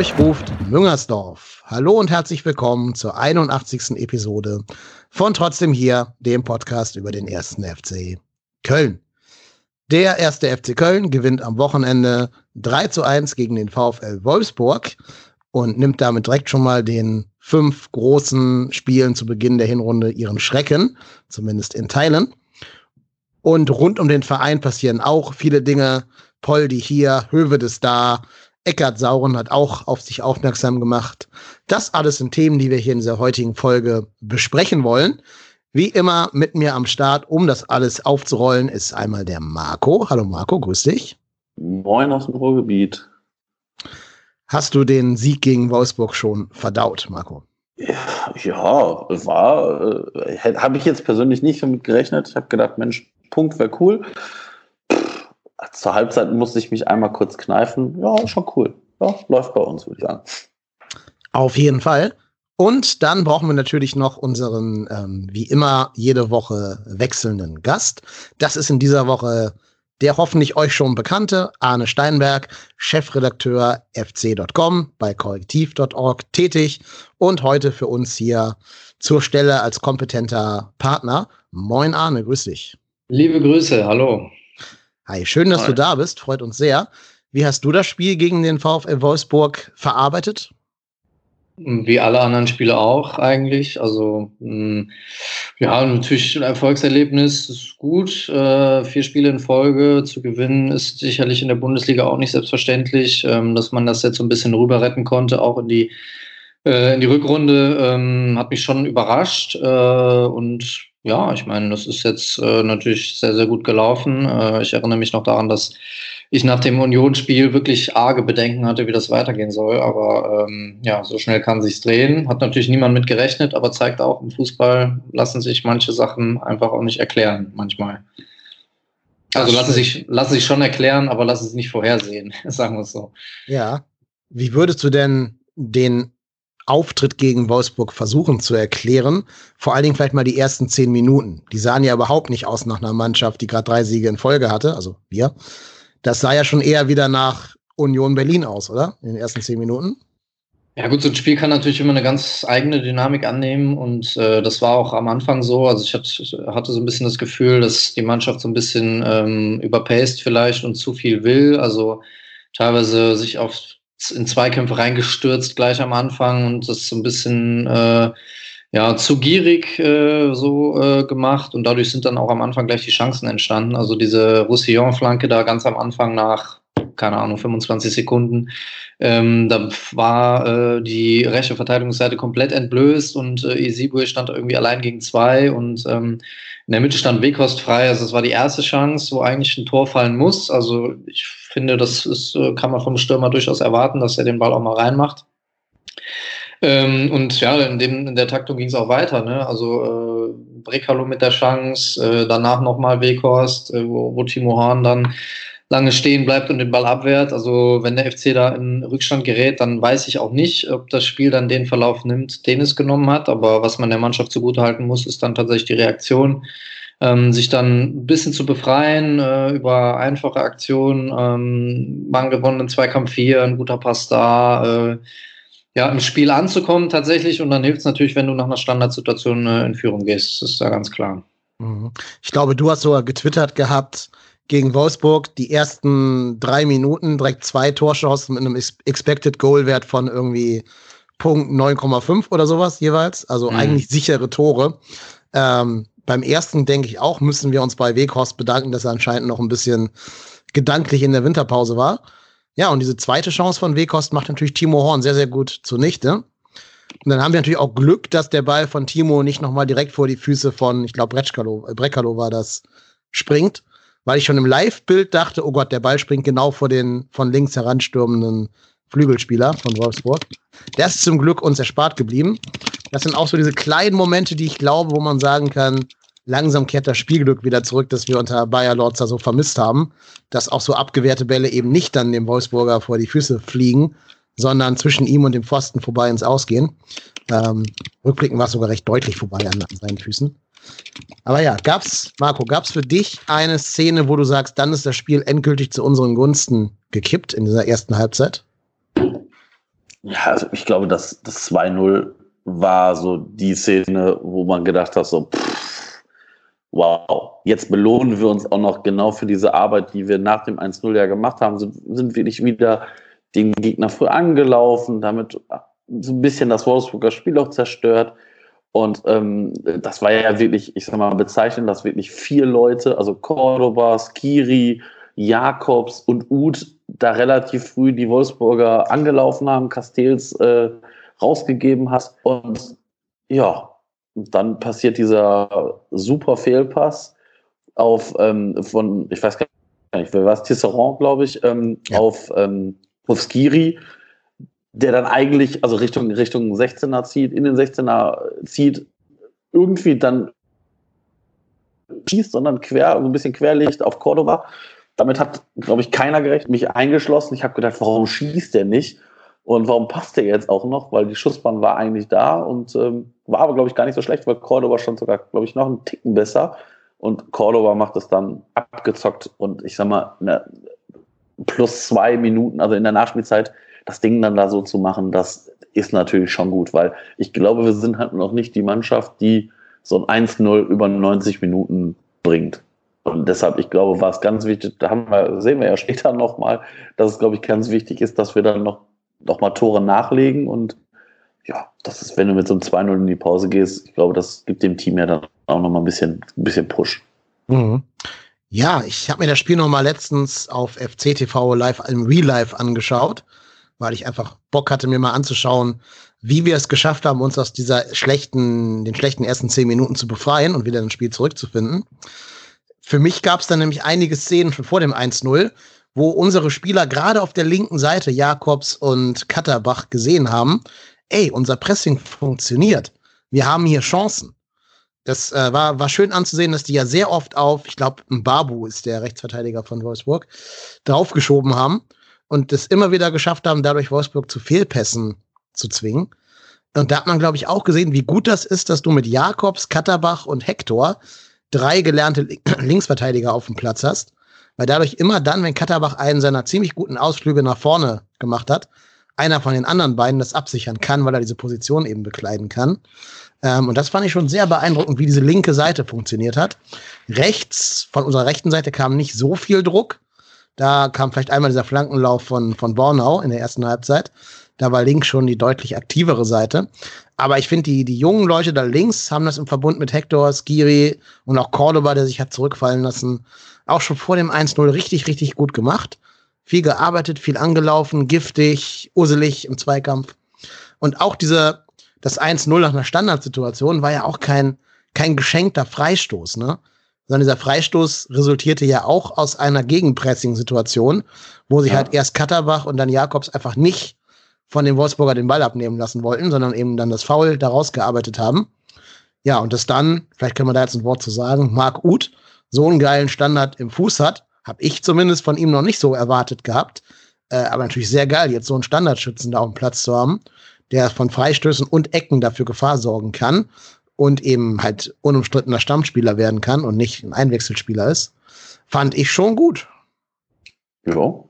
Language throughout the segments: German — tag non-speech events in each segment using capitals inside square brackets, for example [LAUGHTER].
Hamburg ruft Müngersdorf. Hallo und herzlich willkommen zur 81. Episode von Trotzdem hier, dem Podcast über den ersten FC Köln. Der erste FC Köln gewinnt am Wochenende 3 zu 1 gegen den VfL Wolfsburg und nimmt damit direkt schon mal den fünf großen Spielen zu Beginn der Hinrunde ihren Schrecken, zumindest in Teilen. Und rund um den Verein passieren auch viele Dinge. Poldi hier, Höwe da, Eckart Sauren hat auch auf sich aufmerksam gemacht. Das alles sind Themen, die wir hier in dieser heutigen Folge besprechen wollen. Wie immer mit mir am Start, um das alles aufzurollen, ist einmal der Marco. Hallo Marco, grüß dich. Moin aus dem Ruhrgebiet. Hast du den Sieg gegen Wolfsburg schon verdaut, Marco? Ja, ja war, äh, habe ich jetzt persönlich nicht damit gerechnet. Ich habe gedacht, Mensch, Punkt wäre cool. Zur Halbzeit musste ich mich einmal kurz kneifen. Ja, schon cool. Ja, läuft bei uns, würde ich sagen. Auf jeden Fall. Und dann brauchen wir natürlich noch unseren, ähm, wie immer, jede Woche wechselnden Gast. Das ist in dieser Woche der hoffentlich euch schon bekannte Arne Steinberg, Chefredakteur fc.com bei korrektiv.org tätig und heute für uns hier zur Stelle als kompetenter Partner. Moin Arne, grüß dich. Liebe Grüße, hallo. Hi, schön, dass Hi. du da bist, freut uns sehr. Wie hast du das Spiel gegen den VfL Wolfsburg verarbeitet? Wie alle anderen Spiele auch eigentlich. Also hm, ja, natürlich ein Erfolgserlebnis ist gut. Äh, vier Spiele in Folge zu gewinnen ist sicherlich in der Bundesliga auch nicht selbstverständlich. Ähm, dass man das jetzt so ein bisschen rüber retten konnte, auch in die, äh, in die Rückrunde, ähm, hat mich schon überrascht. Äh, und ja, ich meine, das ist jetzt äh, natürlich sehr, sehr gut gelaufen. Äh, ich erinnere mich noch daran, dass ich nach dem Unionsspiel wirklich arge Bedenken hatte, wie das weitergehen soll. Aber ähm, ja, so schnell kann sich's drehen. Hat natürlich niemand mit gerechnet, aber zeigt auch, im Fußball lassen sich manche Sachen einfach auch nicht erklären, manchmal. Also lassen sich, lassen sich schon erklären, aber lassen sich nicht vorhersehen, [LAUGHS] sagen wir es so. Ja. Wie würdest du denn den Auftritt gegen Wolfsburg versuchen zu erklären. Vor allen Dingen vielleicht mal die ersten zehn Minuten. Die sahen ja überhaupt nicht aus nach einer Mannschaft, die gerade drei Siege in Folge hatte, also wir. Das sah ja schon eher wieder nach Union Berlin aus, oder? In den ersten zehn Minuten. Ja gut, so ein Spiel kann natürlich immer eine ganz eigene Dynamik annehmen und äh, das war auch am Anfang so. Also ich hatte, so ein bisschen das Gefühl, dass die Mannschaft so ein bisschen ähm, überpaced vielleicht und zu viel will. Also teilweise sich auf in Zweikämpfe reingestürzt gleich am Anfang und das so ein bisschen äh, ja, zu gierig äh, so äh, gemacht und dadurch sind dann auch am Anfang gleich die Chancen entstanden. Also diese Roussillon-Flanke da ganz am Anfang nach, keine Ahnung, 25 Sekunden, ähm, da war äh, die rechte Verteidigungsseite komplett entblößt und äh, Isibue stand irgendwie allein gegen zwei und ähm, in der Mitte stand Weghorst frei. Also das war die erste Chance, wo eigentlich ein Tor fallen muss. Also ich finde, das ist, äh, kann man vom Stürmer durchaus erwarten, dass er den Ball auch mal reinmacht. Ähm, und ja, in, dem, in der Taktung ging es auch weiter. Ne? Also äh, Brekalo mit der Chance, äh, danach nochmal Weghorst, äh, wo, wo Timo Horn dann lange stehen bleibt und den Ball abwehrt. Also wenn der FC da in Rückstand gerät, dann weiß ich auch nicht, ob das Spiel dann den Verlauf nimmt, den es genommen hat. Aber was man der Mannschaft zugutehalten muss, ist dann tatsächlich die Reaktion. Ähm, sich dann ein bisschen zu befreien äh, über einfache Aktionen, ähm, man gewonnen Zweikampf 4, ein guter Pass da, äh, ja, im Spiel anzukommen tatsächlich. Und dann hilft es natürlich, wenn du nach einer Standardsituation äh, in Führung gehst. Das ist ja ganz klar. Mhm. Ich glaube, du hast sogar getwittert gehabt gegen Wolfsburg die ersten drei Minuten direkt zwei Torschancen mit einem Expected Goal Wert von irgendwie Punkt 9,5 oder sowas jeweils. Also mhm. eigentlich sichere Tore. Ähm, beim ersten denke ich auch, müssen wir uns bei Weghorst bedanken, dass er anscheinend noch ein bisschen gedanklich in der Winterpause war. Ja, und diese zweite Chance von Wekost macht natürlich Timo Horn sehr, sehr gut zunichte. Und dann haben wir natürlich auch Glück, dass der Ball von Timo nicht nochmal direkt vor die Füße von, ich glaube, äh, Brekalo war das, springt. Weil ich schon im Live-Bild dachte, oh Gott, der Ball springt genau vor den von links heranstürmenden Flügelspieler von Wolfsburg. Der ist zum Glück uns erspart geblieben. Das sind auch so diese kleinen Momente, die ich glaube, wo man sagen kann, langsam kehrt das Spielglück wieder zurück, das wir unter Bayer Lorzer so vermisst haben, dass auch so abgewehrte Bälle eben nicht dann dem Wolfsburger vor die Füße fliegen, sondern zwischen ihm und dem Pfosten vorbei ins Ausgehen. Ähm, rückblicken war es sogar recht deutlich vorbei an, an seinen Füßen. Aber ja, gab's, Marco, gab's für dich eine Szene, wo du sagst, dann ist das Spiel endgültig zu unseren Gunsten gekippt in dieser ersten Halbzeit? Ja, also ich glaube, das, das 2-0 war so die Szene, wo man gedacht hat, so, pff, wow, jetzt belohnen wir uns auch noch genau für diese Arbeit, die wir nach dem 1-0 ja gemacht haben, sind, sind wirklich wieder den Gegner früh angelaufen, damit so ein bisschen das Wolfsburger Spiel auch zerstört. Und ähm, das war ja wirklich, ich sag mal, bezeichnend, dass wirklich vier Leute, also Cordoba, Skiri, Jakobs und Uth da relativ früh die Wolfsburger angelaufen haben, Castells äh, rausgegeben hast. Und ja, dann passiert dieser super Fehlpass auf ähm, von, ich weiß gar nicht, wer war es, Tisserand, glaube ich, ähm, ja. auf, ähm, auf Skiri, der dann eigentlich, also Richtung, Richtung 16er zieht, in den 16er zieht, irgendwie dann schießt, sondern quer, so ein bisschen querlegt auf Cordoba. Damit hat, glaube ich, keiner gerechnet, mich eingeschlossen. Ich habe gedacht, warum schießt der nicht? Und warum passt der jetzt auch noch? Weil die Schussbahn war eigentlich da und ähm, war aber, glaube ich, gar nicht so schlecht, weil Cordoba stand sogar, glaube ich, noch einen Ticken besser. Und Cordoba macht es dann abgezockt und ich sag mal, ne, plus zwei Minuten, also in der Nachspielzeit, das Ding dann da so zu machen, das ist natürlich schon gut, weil ich glaube, wir sind halt noch nicht die Mannschaft, die so ein 1-0 über 90 Minuten bringt. Und deshalb, ich glaube, war es ganz wichtig, da haben wir, sehen wir ja später nochmal, dass es, glaube ich, ganz wichtig ist, dass wir dann noch, noch mal Tore nachlegen. Und ja, das ist, wenn du mit so einem 2-0 in die Pause gehst, ich glaube, das gibt dem Team ja dann auch nochmal ein bisschen, ein bisschen Push. Mhm. Ja, ich habe mir das Spiel nochmal letztens auf FCTV live im Real Life angeschaut, weil ich einfach Bock hatte, mir mal anzuschauen, wie wir es geschafft haben, uns aus dieser schlechten, den schlechten ersten zehn Minuten zu befreien und wieder ins Spiel zurückzufinden. Für mich gab es dann nämlich einige Szenen schon vor dem 1-0, wo unsere Spieler gerade auf der linken Seite, Jakobs und Katterbach, gesehen haben, ey, unser Pressing funktioniert. Wir haben hier Chancen. Das äh, war, war schön anzusehen, dass die ja sehr oft auf, ich glaube, Babu ist der Rechtsverteidiger von Wolfsburg, draufgeschoben haben und es immer wieder geschafft haben, dadurch Wolfsburg zu Fehlpässen zu zwingen. Und da hat man, glaube ich, auch gesehen, wie gut das ist, dass du mit Jakobs, Katterbach und Hector drei gelernte [CLEARS THROAT] Linksverteidiger auf dem Platz hast, weil dadurch immer dann, wenn Katterbach einen seiner ziemlich guten Ausflüge nach vorne gemacht hat, einer von den anderen beiden das absichern kann, weil er diese Position eben bekleiden kann. Ähm, und das fand ich schon sehr beeindruckend, wie diese linke Seite funktioniert hat. Rechts, von unserer rechten Seite kam nicht so viel Druck. Da kam vielleicht einmal dieser Flankenlauf von, von Bornau in der ersten Halbzeit. Da war links schon die deutlich aktivere Seite. Aber ich finde, die, die jungen Leute da links haben das im Verbund mit Hector, Skiri und auch Cordoba, der sich hat zurückfallen lassen, auch schon vor dem 1-0 richtig, richtig gut gemacht. Viel gearbeitet, viel angelaufen, giftig, uselig im Zweikampf. Und auch diese, das 1-0 nach einer Standardsituation war ja auch kein, kein geschenkter Freistoß, ne? Sondern dieser Freistoß resultierte ja auch aus einer Gegenpressing-Situation, wo sich ja. halt erst Katterbach und dann Jakobs einfach nicht von dem Wolfsburger den Ball abnehmen lassen wollten, sondern eben dann das Foul daraus gearbeitet haben. Ja, und das dann, vielleicht können wir da jetzt ein Wort zu sagen, Marc Uth so einen geilen Standard im Fuß hat, habe ich zumindest von ihm noch nicht so erwartet gehabt. Äh, aber natürlich sehr geil, jetzt so einen Standardschützen da auf dem Platz zu haben, der von Freistößen und Ecken dafür Gefahr sorgen kann und eben halt unumstrittener Stammspieler werden kann und nicht ein Einwechselspieler ist, fand ich schon gut. Ja,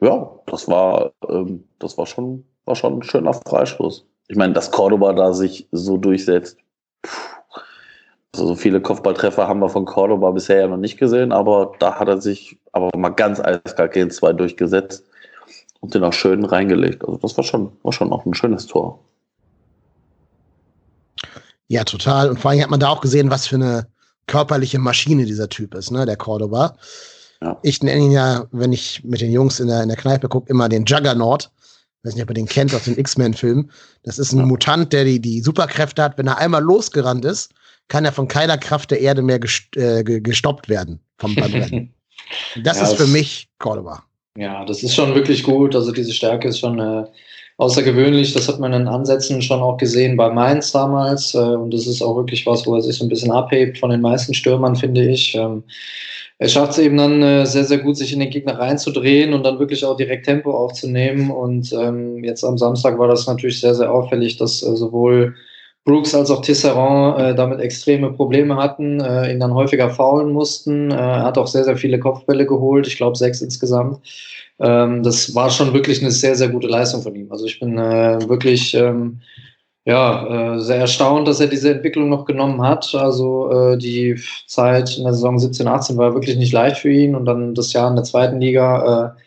ja, das war, ähm, das war schon war schon ein schöner Freistoß. Ich meine, dass Cordoba da sich so durchsetzt. Also so viele Kopfballtreffer haben wir von Cordoba bisher ja noch nicht gesehen, aber da hat er sich aber mal ganz eiskalt gegen zwei durchgesetzt und den auch schön reingelegt. Also das war schon, war schon auch ein schönes Tor. Ja, total. Und vor allem hat man da auch gesehen, was für eine körperliche Maschine dieser Typ ist, ne, der Cordoba. Ja. Ich nenne ihn ja, wenn ich mit den Jungs in der, in der Kneipe gucke, immer den Juggernaut weiß nicht, ob ihr den kennt aus den X-Men-Filmen. Das ist ein ja. Mutant, der die, die Superkräfte hat. Wenn er einmal losgerannt ist, kann er von keiner Kraft der Erde mehr gest äh, gestoppt werden vom Rennen. [LAUGHS] das ja, ist für mich Cordoba. Ja, das ist schon wirklich gut. Also diese Stärke ist schon äh, außergewöhnlich. Das hat man in Ansätzen schon auch gesehen bei Mainz damals. Äh, und das ist auch wirklich was, wo er sich so ein bisschen abhebt von den meisten Stürmern, finde ich. Ähm, er schafft es eben dann äh, sehr, sehr gut, sich in den Gegner reinzudrehen und dann wirklich auch direkt Tempo aufzunehmen. Und ähm, jetzt am Samstag war das natürlich sehr, sehr auffällig, dass äh, sowohl Brooks als auch Tisserand äh, damit extreme Probleme hatten, äh, ihn dann häufiger faulen mussten. Äh, er hat auch sehr, sehr viele Kopfbälle geholt, ich glaube sechs insgesamt. Ähm, das war schon wirklich eine sehr, sehr gute Leistung von ihm. Also ich bin äh, wirklich ähm, ja, äh, sehr erstaunt, dass er diese Entwicklung noch genommen hat. Also äh, die Zeit in der Saison 17, 18 war wirklich nicht leicht für ihn und dann das Jahr in der zweiten Liga äh,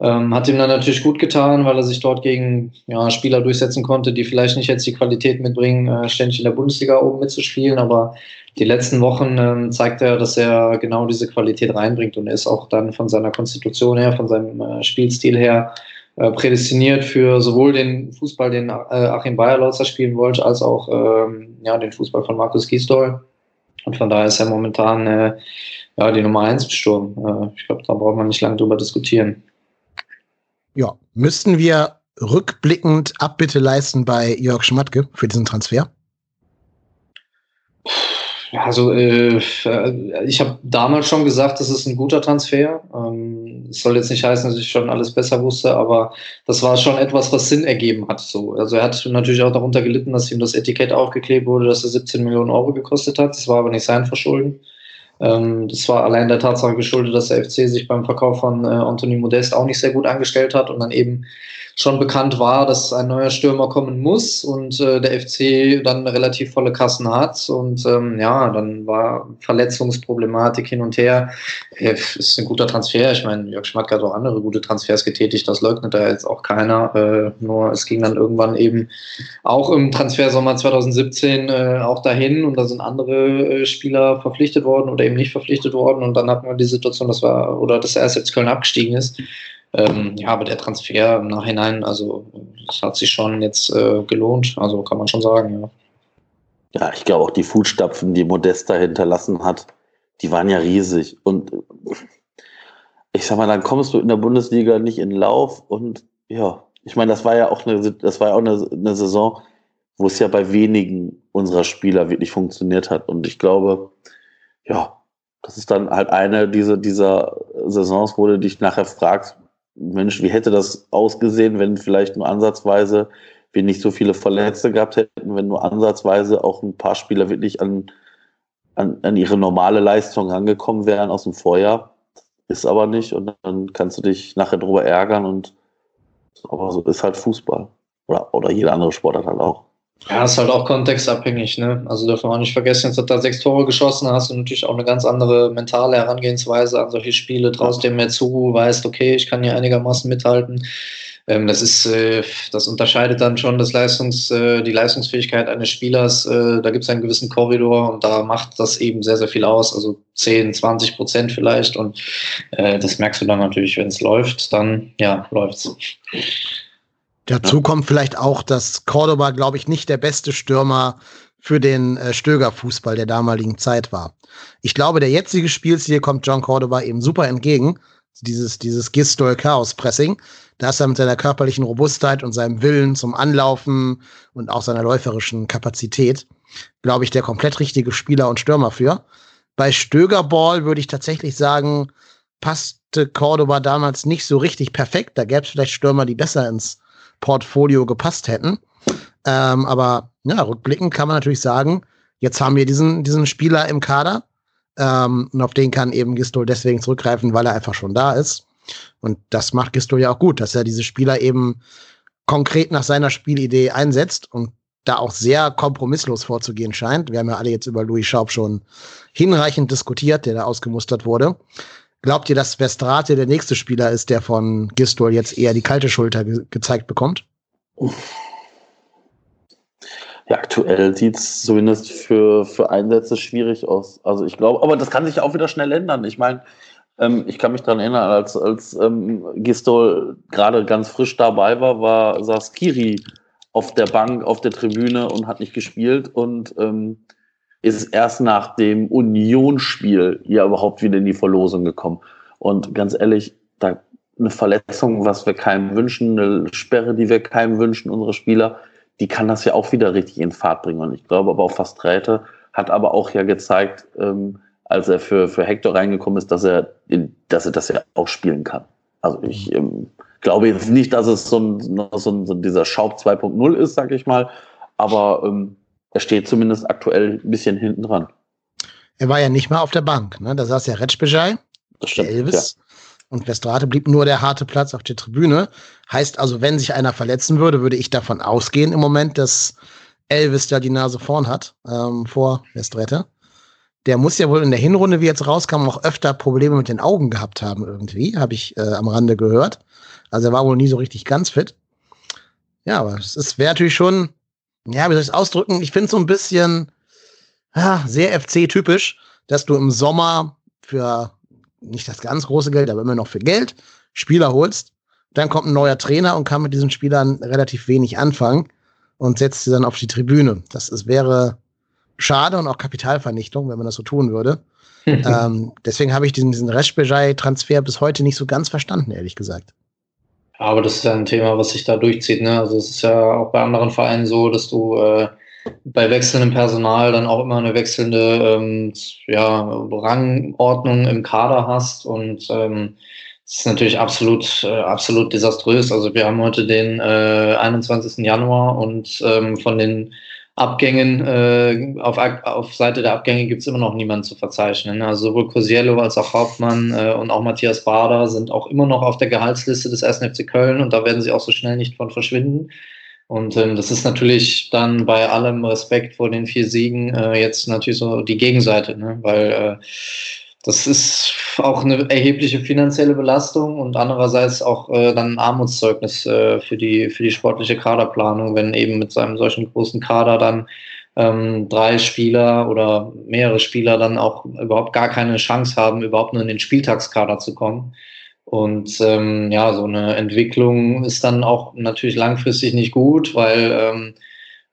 ähm, hat ihm dann natürlich gut getan, weil er sich dort gegen ja, Spieler durchsetzen konnte, die vielleicht nicht jetzt die Qualität mitbringen, äh, ständig in der Bundesliga oben mitzuspielen, aber die letzten Wochen ähm, zeigt er, dass er genau diese Qualität reinbringt und er ist auch dann von seiner Konstitution her, von seinem äh, Spielstil her äh, prädestiniert für sowohl den Fußball, den äh, Achim Bayerlautzer spielen wollte, als auch ähm, ja, den Fußball von Markus Gisdol. Und von daher ist er momentan äh, ja, die Nummer 1 im Sturm. Äh, ich glaube, da braucht man nicht lange drüber diskutieren. Ja, müssten wir rückblickend Abbitte leisten bei Jörg Schmatke für diesen Transfer? Ja, also äh, ich habe damals schon gesagt, das ist ein guter Transfer. Ähm, soll jetzt nicht heißen, dass ich schon alles besser wusste, aber das war schon etwas, was Sinn ergeben hat. So. Also er hat natürlich auch darunter gelitten, dass ihm das Etikett aufgeklebt wurde, dass er 17 Millionen Euro gekostet hat. Das war aber nicht sein Verschulden. Ähm, das war allein der Tatsache geschuldet, dass der FC sich beim Verkauf von äh, Anthony Modest auch nicht sehr gut angestellt hat und dann eben schon bekannt war, dass ein neuer Stürmer kommen muss und äh, der FC dann relativ volle Kassen hat. Und ähm, ja, dann war Verletzungsproblematik hin und her. Äh, ist ein guter Transfer. Ich meine, Jörg Schmatke hat auch andere gute Transfers getätigt, das leugnet da jetzt auch keiner. Äh, nur es ging dann irgendwann eben auch im Transfersommer 2017 äh, auch dahin und da sind andere äh, Spieler verpflichtet worden oder eben nicht verpflichtet worden. Und dann hatten wir die Situation, dass wir, oder dass erst jetzt Köln abgestiegen ist. Ähm, ja, aber der Transfer im Nachhinein, also das hat sich schon jetzt äh, gelohnt, also kann man schon sagen, ja. Ja, ich glaube auch die Fußstapfen, die Modesta hinterlassen hat, die waren ja riesig. Und ich sag mal, dann kommst du in der Bundesliga nicht in Lauf und ja, ich meine, das war ja auch eine, das war ja auch eine, eine Saison, wo es ja bei wenigen unserer Spieler wirklich funktioniert hat. Und ich glaube, ja, das ist dann halt eine dieser, dieser Saisons, wo du dich nachher fragst, Mensch, wie hätte das ausgesehen, wenn vielleicht nur ansatzweise wir nicht so viele Verletzte gehabt hätten, wenn nur ansatzweise auch ein paar Spieler wirklich an, an, an ihre normale Leistung angekommen wären aus dem Vorjahr. Ist aber nicht und dann kannst du dich nachher drüber ärgern und aber so ist halt Fußball. Oder, oder jede andere Sportart halt auch. Ja, ist halt auch kontextabhängig, ne? Also dürfen wir auch nicht vergessen, jetzt hat er sechs Tore geschossen, hast du natürlich auch eine ganz andere mentale Herangehensweise an solche Spiele, traust dem mehr zu, weißt, okay, ich kann hier einigermaßen mithalten. Ähm, das ist, äh, das unterscheidet dann schon das Leistungs, äh, die Leistungsfähigkeit eines Spielers. Äh, da gibt es einen gewissen Korridor und da macht das eben sehr, sehr viel aus, also 10, 20 Prozent vielleicht. Und äh, das merkst du dann natürlich, wenn es läuft, dann ja, läuft's. Dazu ja. kommt vielleicht auch, dass Cordoba, glaube ich, nicht der beste Stürmer für den äh, Stöger-Fußball der damaligen Zeit war. Ich glaube, der jetzige Spielstil kommt John Cordoba eben super entgegen. Dieses, dieses Gistol-Chaos-Pressing. Da ist er mit seiner körperlichen Robustheit und seinem Willen zum Anlaufen und auch seiner läuferischen Kapazität, glaube ich, der komplett richtige Spieler und Stürmer für. Bei Stögerball würde ich tatsächlich sagen, passte Cordoba damals nicht so richtig perfekt. Da gäbe es vielleicht Stürmer, die besser ins Portfolio gepasst hätten. Ähm, aber ja, rückblickend kann man natürlich sagen, jetzt haben wir diesen, diesen Spieler im Kader. Ähm, und auf den kann eben Gistol deswegen zurückgreifen, weil er einfach schon da ist. Und das macht Gistol ja auch gut, dass er diese Spieler eben konkret nach seiner Spielidee einsetzt und da auch sehr kompromisslos vorzugehen scheint. Wir haben ja alle jetzt über Louis Schaub schon hinreichend diskutiert, der da ausgemustert wurde. Glaubt ihr, dass Vestrate der nächste Spieler ist, der von Gistol jetzt eher die kalte Schulter ge gezeigt bekommt? Ja, aktuell sieht es zumindest für, für Einsätze schwierig aus. Also ich glaube, aber das kann sich auch wieder schnell ändern. Ich meine, ähm, ich kann mich daran erinnern, als, als ähm, Gistol gerade ganz frisch dabei war, war saß Kiri auf der Bank, auf der Tribüne und hat nicht gespielt. Und ähm, ist erst nach dem Unionsspiel ja überhaupt wieder in die Verlosung gekommen. Und ganz ehrlich, da eine Verletzung, was wir keinem wünschen, eine Sperre, die wir keinem wünschen, unsere Spieler, die kann das ja auch wieder richtig in Fahrt bringen. Und ich glaube aber auch fast Räte hat aber auch ja gezeigt, ähm, als er für, für Hector reingekommen ist, dass er, dass er das ja auch spielen kann. Also ich ähm, glaube jetzt nicht, dass es so ein, so ein, so dieser Schaub 2.0 ist, sag ich mal, aber ähm, er steht zumindest aktuell ein bisschen hinten dran. Er war ja nicht mal auf der Bank. Ne? Da saß ja Retschbejai, Elvis. Ja. Und Westrate blieb nur der harte Platz auf der Tribüne. Heißt also, wenn sich einer verletzen würde, würde ich davon ausgehen im Moment, dass Elvis da die Nase vorn hat, ähm, vor Westrate. Der muss ja wohl in der Hinrunde, wie jetzt rauskam, auch öfter Probleme mit den Augen gehabt haben irgendwie, habe ich äh, am Rande gehört. Also er war wohl nie so richtig ganz fit. Ja, aber es wäre natürlich schon, ja, wie soll ich es ausdrücken? Ich finde es so ein bisschen ja, sehr FC-typisch, dass du im Sommer für nicht das ganz große Geld, aber immer noch für Geld Spieler holst. Dann kommt ein neuer Trainer und kann mit diesen Spielern relativ wenig anfangen und setzt sie dann auf die Tribüne. Das ist, wäre schade und auch Kapitalvernichtung, wenn man das so tun würde. [LAUGHS] ähm, deswegen habe ich diesen, diesen Reschbejai-Transfer bis heute nicht so ganz verstanden, ehrlich gesagt. Aber das ist ja ein Thema, was sich da durchzieht. Ne? Also es ist ja auch bei anderen Vereinen so, dass du äh, bei wechselndem Personal dann auch immer eine wechselnde ähm, ja, Rangordnung im Kader hast und ähm, ist natürlich absolut, äh, absolut desaströs. Also wir haben heute den äh, 21. Januar und ähm, von den Abgängen, äh, auf, auf Seite der Abgänge gibt es immer noch niemanden zu verzeichnen. Also sowohl Cosiello als auch Hauptmann äh, und auch Matthias Bader sind auch immer noch auf der Gehaltsliste des 1. FC Köln und da werden sie auch so schnell nicht von verschwinden. Und ähm, das ist natürlich dann bei allem Respekt vor den vier Siegen äh, jetzt natürlich so die Gegenseite, ne? weil äh, das ist auch eine erhebliche finanzielle Belastung und andererseits auch äh, dann ein Armutszeugnis äh, für, die, für die sportliche Kaderplanung, wenn eben mit seinem solchen großen Kader dann ähm, drei Spieler oder mehrere Spieler dann auch überhaupt gar keine Chance haben, überhaupt nur in den Spieltagskader zu kommen. Und ähm, ja, so eine Entwicklung ist dann auch natürlich langfristig nicht gut, weil ähm,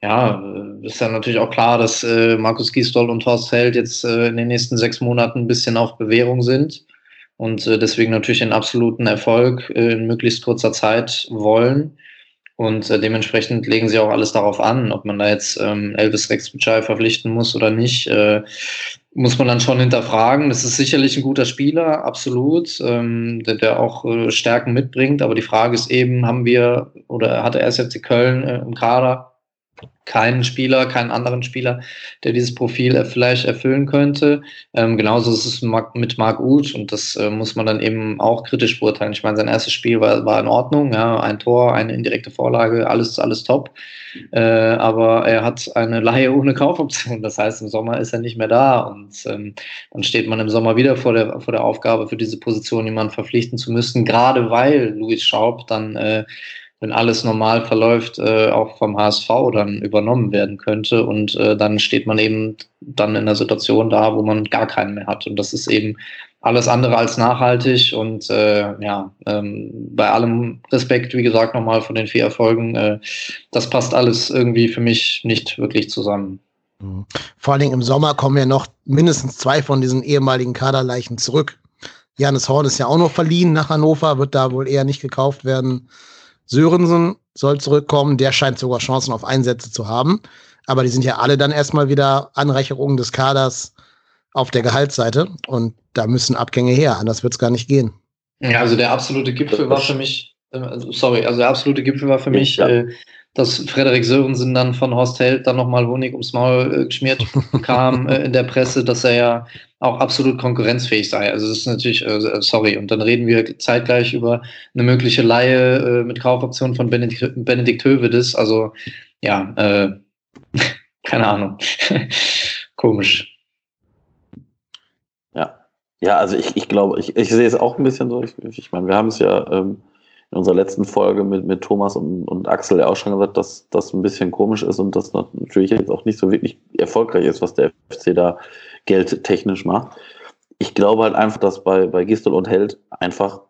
ja, ist ja natürlich auch klar, dass äh, Markus Gisdol und Horst Held jetzt äh, in den nächsten sechs Monaten ein bisschen auf Bewährung sind und äh, deswegen natürlich einen absoluten Erfolg äh, in möglichst kurzer Zeit wollen. Und äh, dementsprechend legen sie auch alles darauf an, ob man da jetzt ähm, Elvis Rex Butchai verpflichten muss oder nicht, äh, muss man dann schon hinterfragen. Das ist sicherlich ein guter Spieler, absolut, ähm, der, der auch äh, Stärken mitbringt. Aber die Frage ist eben, haben wir oder hatte RSFC Köln äh, im Kader keinen Spieler, keinen anderen Spieler, der dieses Profil vielleicht erfüllen könnte. Ähm, genauso ist es mit Marc Uth und das äh, muss man dann eben auch kritisch beurteilen. Ich meine, sein erstes Spiel war, war in Ordnung, ja, ein Tor, eine indirekte Vorlage, alles, alles top. Äh, aber er hat eine Laie ohne Kaufoption. Das heißt, im Sommer ist er nicht mehr da und ähm, dann steht man im Sommer wieder vor der, vor der Aufgabe, für diese Position jemanden verpflichten zu müssen, gerade weil Luis Schaub dann äh, wenn alles normal verläuft, äh, auch vom HSV dann übernommen werden könnte. Und äh, dann steht man eben dann in der Situation da, wo man gar keinen mehr hat. Und das ist eben alles andere als nachhaltig. Und äh, ja, ähm, bei allem Respekt, wie gesagt, nochmal von den vier Erfolgen, äh, das passt alles irgendwie für mich nicht wirklich zusammen. Mhm. Vor allen Dingen im Sommer kommen ja noch mindestens zwei von diesen ehemaligen Kaderleichen zurück. Janis Horn ist ja auch noch verliehen nach Hannover, wird da wohl eher nicht gekauft werden. Sörensen soll zurückkommen, der scheint sogar Chancen auf Einsätze zu haben. Aber die sind ja alle dann erstmal wieder Anreicherungen des Kaders auf der Gehaltsseite und da müssen Abgänge her, anders wird es gar nicht gehen. Ja, also der absolute Gipfel war für mich, äh, sorry, also der absolute Gipfel war für mich, äh, dass Frederik Sörensen dann von Horst Held dann nochmal Honig ums Maul äh, geschmiert [LAUGHS] kam äh, in der Presse, dass er ja auch absolut konkurrenzfähig sei. Also das ist natürlich, äh, sorry, und dann reden wir zeitgleich über eine mögliche Laie äh, mit Kaufoption von Benedikt, Benedikt Hövedes. Also ja, äh, [LAUGHS] keine Ahnung. [LAUGHS] Komisch. Ja. Ja, also ich, ich glaube, ich, ich sehe es auch ein bisschen so. Ich, ich meine, wir haben es ja ähm, in unserer letzten Folge mit, mit Thomas und, und Axel ja auch schon gesagt, dass das ein bisschen komisch ist und das natürlich jetzt auch nicht so wirklich erfolgreich ist, was der FC da geldtechnisch macht. Ich glaube halt einfach, dass bei, bei Gistel und Held einfach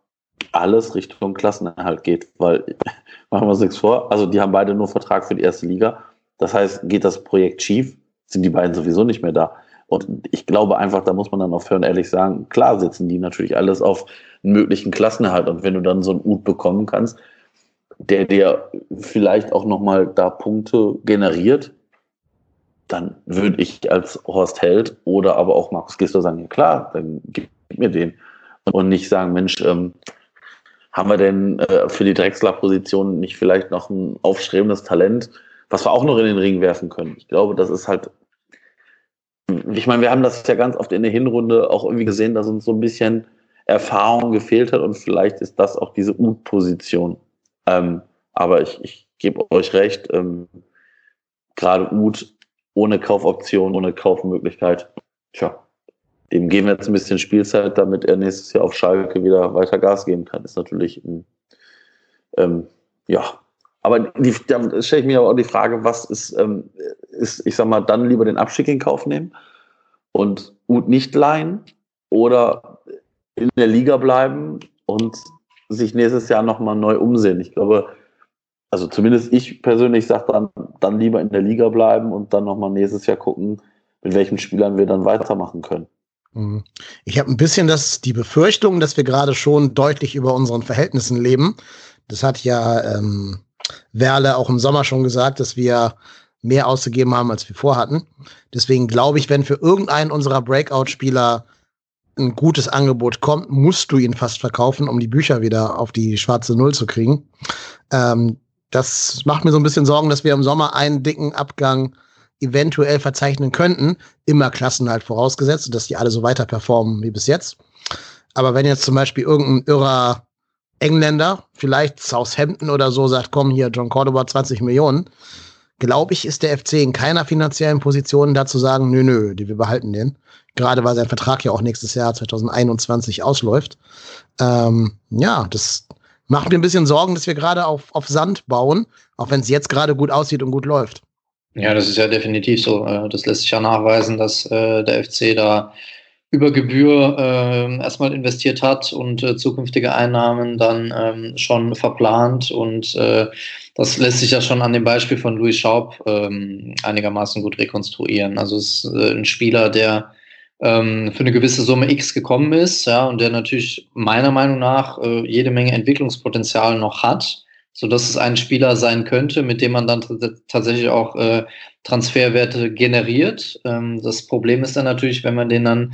alles Richtung Klassenerhalt geht, weil, [LAUGHS] machen wir uns nichts vor, also die haben beide nur Vertrag für die erste Liga. Das heißt, geht das Projekt schief, sind die beiden sowieso nicht mehr da. Und ich glaube einfach, da muss man dann auch fair ehrlich sagen, klar sitzen die natürlich alles auf einen möglichen Klassenerhalt. Und wenn du dann so einen Ut bekommen kannst, der dir vielleicht auch nochmal da Punkte generiert, dann würde ich als Horst Held oder aber auch Markus Gisler sagen, ja klar, dann gib mir den. Und nicht sagen, Mensch, ähm, haben wir denn äh, für die Drechsler-Position nicht vielleicht noch ein aufstrebendes Talent, was wir auch noch in den Ring werfen können. Ich glaube, das ist halt, ich meine, wir haben das ja ganz oft in der Hinrunde auch irgendwie gesehen, dass uns so ein bisschen Erfahrung gefehlt hat und vielleicht ist das auch diese Ut-Position. Ähm, aber ich, ich gebe euch recht, ähm, gerade Ut ohne Kaufoption, ohne Kaufmöglichkeit, tja, dem geben wir jetzt ein bisschen Spielzeit, damit er nächstes Jahr auf Schalke wieder weiter Gas geben kann. Ist natürlich, ein, ähm, ja. Aber die, da stelle ich mir aber auch die Frage, was ist, ähm, ist, ich sag mal, dann lieber den Abstieg in Kauf nehmen und Ut nicht leihen oder in der Liga bleiben und sich nächstes Jahr nochmal neu umsehen. Ich glaube, also zumindest ich persönlich sage dann, dann lieber in der Liga bleiben und dann nochmal nächstes Jahr gucken, mit welchen Spielern wir dann weitermachen können. Mhm. Ich habe ein bisschen das, die Befürchtung, dass wir gerade schon deutlich über unseren Verhältnissen leben. Das hat ja ähm, Werle auch im Sommer schon gesagt, dass wir mehr ausgegeben haben, als wir vorhatten. Deswegen glaube ich, wenn für irgendeinen unserer Breakout-Spieler ein gutes Angebot kommt, musst du ihn fast verkaufen, um die Bücher wieder auf die schwarze Null zu kriegen. Ähm, das macht mir so ein bisschen Sorgen, dass wir im Sommer einen dicken Abgang eventuell verzeichnen könnten. Immer Klassen halt vorausgesetzt, dass die alle so weiter performen wie bis jetzt. Aber wenn jetzt zum Beispiel irgendein irrer Engländer, vielleicht Southampton oder so, sagt, komm hier, John Cordoba 20 Millionen, glaube ich, ist der FC in keiner finanziellen Position dazu sagen, nö, nö, wir behalten den. Gerade weil sein Vertrag ja auch nächstes Jahr 2021 ausläuft. Ähm, ja, das macht mir ein bisschen Sorgen, dass wir gerade auf, auf Sand bauen, auch wenn es jetzt gerade gut aussieht und gut läuft. Ja, das ist ja definitiv so. Äh, das lässt sich ja nachweisen, dass äh, der FC da über Gebühr äh, erstmal investiert hat und äh, zukünftige Einnahmen dann ähm, schon verplant. Und äh, das lässt sich ja schon an dem Beispiel von Louis Schaub ähm, einigermaßen gut rekonstruieren. Also es ist äh, ein Spieler, der ähm, für eine gewisse Summe X gekommen ist, ja, und der natürlich meiner Meinung nach äh, jede Menge Entwicklungspotenzial noch hat so dass es ein Spieler sein könnte, mit dem man dann tatsächlich auch äh, Transferwerte generiert. Ähm, das Problem ist dann natürlich, wenn man den dann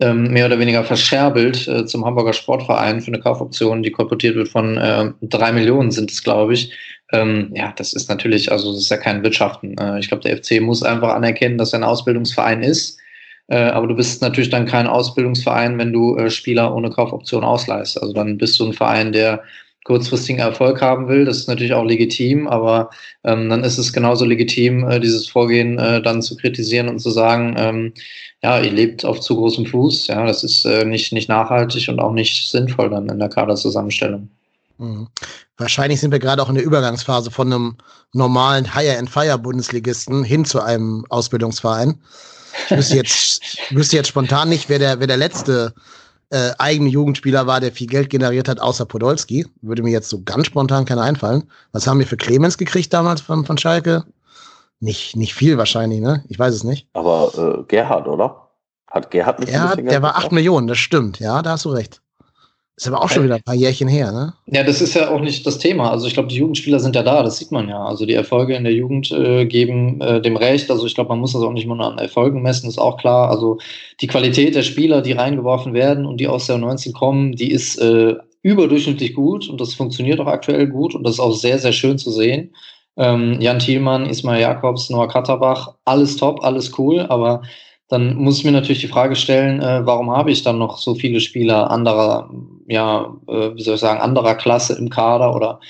ähm, mehr oder weniger verscherbelt äh, zum Hamburger Sportverein für eine Kaufoption, die kolportiert wird von äh, drei Millionen sind es, glaube ich. Ähm, ja, das ist natürlich, also das ist ja kein Wirtschaften. Äh, ich glaube, der FC muss einfach anerkennen, dass er ein Ausbildungsverein ist. Äh, aber du bist natürlich dann kein Ausbildungsverein, wenn du äh, Spieler ohne Kaufoption ausleihst. Also dann bist du ein Verein, der kurzfristigen Erfolg haben will. Das ist natürlich auch legitim, aber ähm, dann ist es genauso legitim, äh, dieses Vorgehen äh, dann zu kritisieren und zu sagen, ähm, ja, ihr lebt auf zu großem Fuß. Ja, das ist äh, nicht, nicht nachhaltig und auch nicht sinnvoll dann in der Kaderzusammenstellung. Mhm. Wahrscheinlich sind wir gerade auch in der Übergangsphase von einem normalen Hire-and-Fire-Bundesligisten hin zu einem Ausbildungsverein. Ich wüsste jetzt, wüsste jetzt spontan nicht, wer der, wer der letzte äh, eigene Jugendspieler war, der viel Geld generiert hat, außer Podolski. Würde mir jetzt so ganz spontan keiner einfallen. Was haben wir für Clemens gekriegt damals von, von Schalke? Nicht, nicht viel wahrscheinlich, ne? Ich weiß es nicht. Aber äh, Gerhard, oder? Hat Gerhard nicht Gerhard, der war 8 Millionen, das stimmt. Ja, da hast du recht. Ist aber auch schon wieder ein paar Jährchen her, ne? Ja, das ist ja auch nicht das Thema. Also ich glaube, die Jugendspieler sind ja da, das sieht man ja. Also die Erfolge in der Jugend äh, geben äh, dem Recht. Also ich glaube, man muss das auch nicht nur an Erfolgen messen, ist auch klar. Also die Qualität der Spieler, die reingeworfen werden und die aus der 19 kommen, die ist äh, überdurchschnittlich gut und das funktioniert auch aktuell gut und das ist auch sehr, sehr schön zu sehen. Ähm, Jan Thielmann, Ismail Jakobs, Noah Katterbach, alles top, alles cool, aber dann muss ich mir natürlich die Frage stellen, äh, warum habe ich dann noch so viele Spieler anderer, ja, äh, wie soll ich sagen, anderer Klasse im Kader oder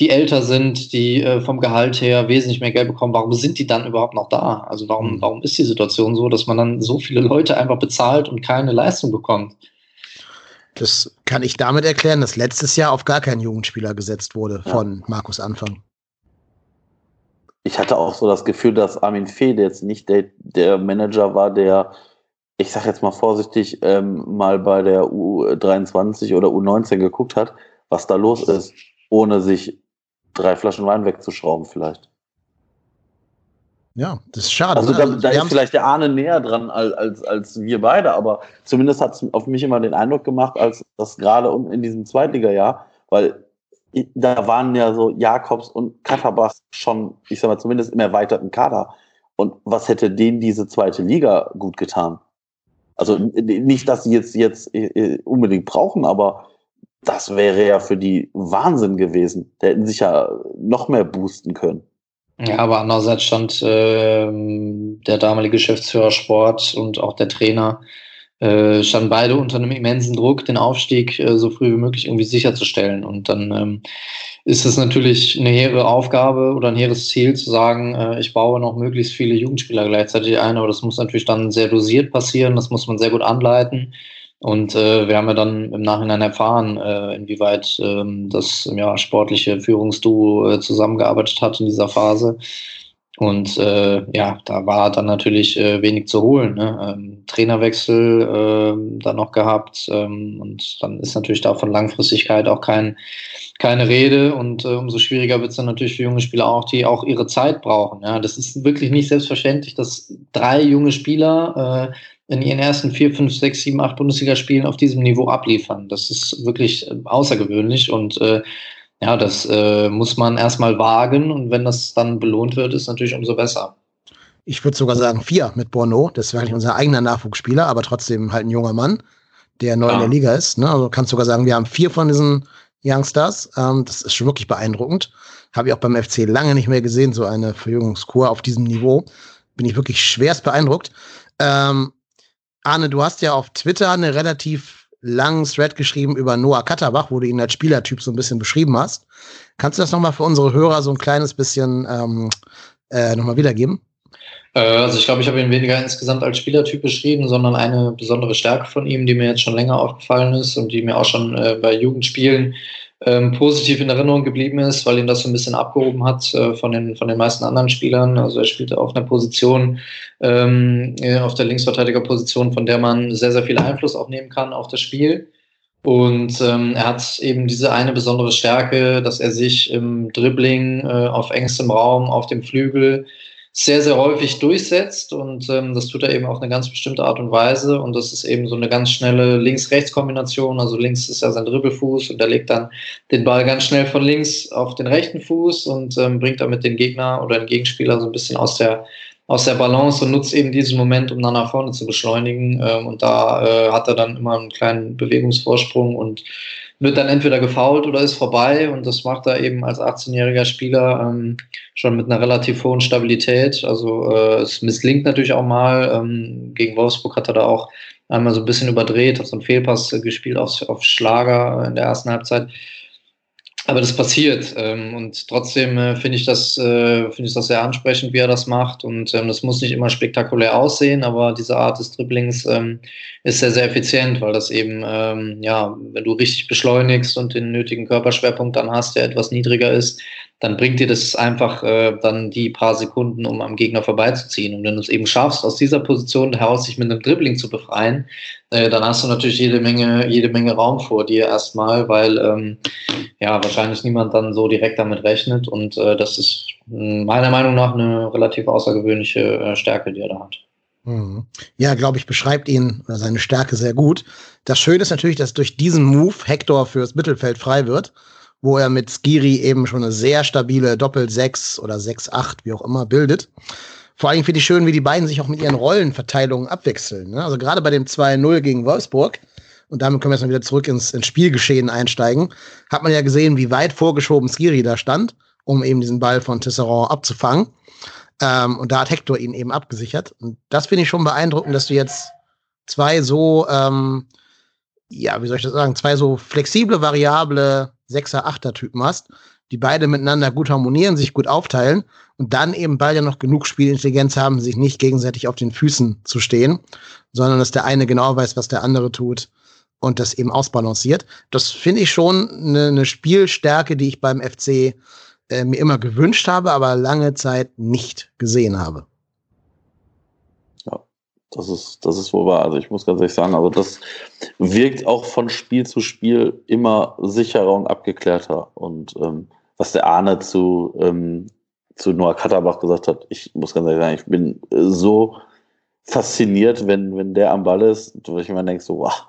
die älter sind, die äh, vom Gehalt her wesentlich mehr Geld bekommen, warum sind die dann überhaupt noch da? Also warum, mhm. warum ist die Situation so, dass man dann so viele Leute einfach bezahlt und keine Leistung bekommt? Das kann ich damit erklären, dass letztes Jahr auf gar kein Jugendspieler gesetzt wurde ja. von Markus Anfang ich hatte auch so das Gefühl, dass Armin Fee jetzt nicht der, der Manager war, der, ich sag jetzt mal vorsichtig, ähm, mal bei der U23 oder U19 geguckt hat, was da los ist, ohne sich drei Flaschen Wein wegzuschrauben vielleicht. Ja, das ist schade. Also ne? da, also da ist vielleicht der Ahne näher dran als, als, als wir beide, aber zumindest hat es auf mich immer den Eindruck gemacht, als das gerade in diesem Zweitliga-Jahr, weil da waren ja so Jakobs und Katterbach schon, ich sag mal, zumindest im erweiterten Kader. Und was hätte denen diese zweite Liga gut getan? Also nicht, dass sie jetzt, jetzt äh, äh, unbedingt brauchen, aber das wäre ja für die Wahnsinn gewesen. Da hätten sich ja noch mehr boosten können. Ja, aber andererseits stand äh, der damalige Geschäftsführer Sport und auch der Trainer äh, standen beide unter einem immensen Druck, den Aufstieg äh, so früh wie möglich irgendwie sicherzustellen. Und dann ähm, ist es natürlich eine hehre Aufgabe oder ein hehres Ziel zu sagen, äh, ich baue noch möglichst viele Jugendspieler gleichzeitig ein, aber das muss natürlich dann sehr dosiert passieren, das muss man sehr gut anleiten. Und äh, wir haben ja dann im Nachhinein erfahren, äh, inwieweit ähm, das ja, sportliche Führungsduo äh, zusammengearbeitet hat in dieser Phase. Und äh, ja, da war dann natürlich äh, wenig zu holen. Ne? Ähm, Trainerwechsel äh, dann noch gehabt ähm, und dann ist natürlich da von Langfristigkeit auch kein, keine Rede und äh, umso schwieriger wird es dann natürlich für junge Spieler auch, die auch ihre Zeit brauchen. Ja? Das ist wirklich nicht selbstverständlich, dass drei junge Spieler äh, in ihren ersten vier, fünf, sechs, sieben, acht Bundesligaspielen auf diesem Niveau abliefern. Das ist wirklich äh, außergewöhnlich und äh, ja, das äh, muss man erstmal wagen und wenn das dann belohnt wird, ist natürlich umso besser. Ich würde sogar sagen vier mit Bono. Das wäre eigentlich unser eigener Nachwuchsspieler, aber trotzdem halt ein junger Mann, der neu ja. in der Liga ist. Ne? Also kannst sogar sagen, wir haben vier von diesen Youngstars. Ähm, das ist schon wirklich beeindruckend. Habe ich auch beim FC lange nicht mehr gesehen, so eine Verjüngungskur auf diesem Niveau. Bin ich wirklich schwerst beeindruckt. Ähm, Arne, du hast ja auf Twitter eine relativ langen Thread geschrieben über Noah Katterbach, wo du ihn als Spielertyp so ein bisschen beschrieben hast. Kannst du das nochmal für unsere Hörer so ein kleines bisschen ähm, äh, nochmal wiedergeben? Äh, also ich glaube, ich habe ihn weniger insgesamt als Spielertyp beschrieben, sondern eine besondere Stärke von ihm, die mir jetzt schon länger aufgefallen ist und die mir auch schon äh, bei Jugendspielen ähm, positiv in Erinnerung geblieben ist, weil ihn das so ein bisschen abgehoben hat äh, von, den, von den meisten anderen Spielern. Also er spielte auf einer Position, ähm, auf der Linksverteidigerposition, von der man sehr, sehr viel Einfluss auch nehmen kann auf das Spiel. Und ähm, er hat eben diese eine besondere Stärke, dass er sich im Dribbling äh, auf engstem Raum, auf dem Flügel sehr, sehr häufig durchsetzt und ähm, das tut er eben auf eine ganz bestimmte Art und Weise und das ist eben so eine ganz schnelle Links-Rechts-Kombination, also links ist ja sein Dribbelfuß und er legt dann den Ball ganz schnell von links auf den rechten Fuß und ähm, bringt damit den Gegner oder den Gegenspieler so ein bisschen aus der aus der Balance und nutzt eben diesen Moment, um dann nach vorne zu beschleunigen. Ähm, und da äh, hat er dann immer einen kleinen Bewegungsvorsprung und wird dann entweder gefault oder ist vorbei und das macht er eben als 18-jähriger Spieler ähm, schon mit einer relativ hohen Stabilität. Also äh, es misslingt natürlich auch mal. Ähm, gegen Wolfsburg hat er da auch einmal so ein bisschen überdreht, hat so einen Fehlpass gespielt auf, auf Schlager in der ersten Halbzeit. Aber das passiert ähm, und trotzdem äh, finde ich das äh, finde ich das sehr ansprechend, wie er das macht und ähm, das muss nicht immer spektakulär aussehen, aber diese Art des Dribblings ähm, ist sehr sehr effizient, weil das eben ähm, ja, wenn du richtig beschleunigst und den nötigen Körperschwerpunkt dann hast, der etwas niedriger ist, dann bringt dir das einfach äh, dann die paar Sekunden, um am Gegner vorbeizuziehen. Und wenn du es eben schaffst, aus dieser Position heraus sich mit einem Dribbling zu befreien, äh, dann hast du natürlich jede Menge, jede Menge Raum vor dir erstmal, weil ähm, ja wahrscheinlich niemand dann so direkt damit rechnet. Und äh, das ist meiner Meinung nach eine relativ außergewöhnliche äh, Stärke, die er da hat. Mhm. Ja, glaube ich, beschreibt ihn oder seine Stärke sehr gut. Das Schöne ist natürlich, dass durch diesen Move Hector fürs Mittelfeld frei wird wo er mit Skiri eben schon eine sehr stabile Doppel-6 oder 6-8, wie auch immer, bildet. Vor allem finde ich schön, wie die beiden sich auch mit ihren Rollenverteilungen abwechseln. Ne? Also gerade bei dem 2-0 gegen Wolfsburg, und damit können wir jetzt mal wieder zurück ins, ins Spielgeschehen einsteigen, hat man ja gesehen, wie weit vorgeschoben Skiri da stand, um eben diesen Ball von Tisserand abzufangen. Ähm, und da hat Hector ihn eben abgesichert. Und das finde ich schon beeindruckend, dass du jetzt zwei so, ähm, ja, wie soll ich das sagen, zwei so flexible, variable Sechser, Achter Typen hast, die beide miteinander gut harmonieren, sich gut aufteilen und dann eben beide noch genug Spielintelligenz haben, sich nicht gegenseitig auf den Füßen zu stehen, sondern dass der eine genau weiß, was der andere tut und das eben ausbalanciert. Das finde ich schon eine, eine, Spielstärke, die ich beim FC äh, mir immer gewünscht habe, aber lange Zeit nicht gesehen habe. Das ist, das ist wohl wahr. Also ich muss ganz ehrlich sagen, also das wirkt auch von Spiel zu Spiel immer sicherer und abgeklärter. Und ähm, was der Arne zu, ähm, zu Noah Katterbach gesagt hat, ich muss ganz ehrlich sagen, ich bin so fasziniert, wenn, wenn der am Ball ist, wo ich mir denke, so, wow,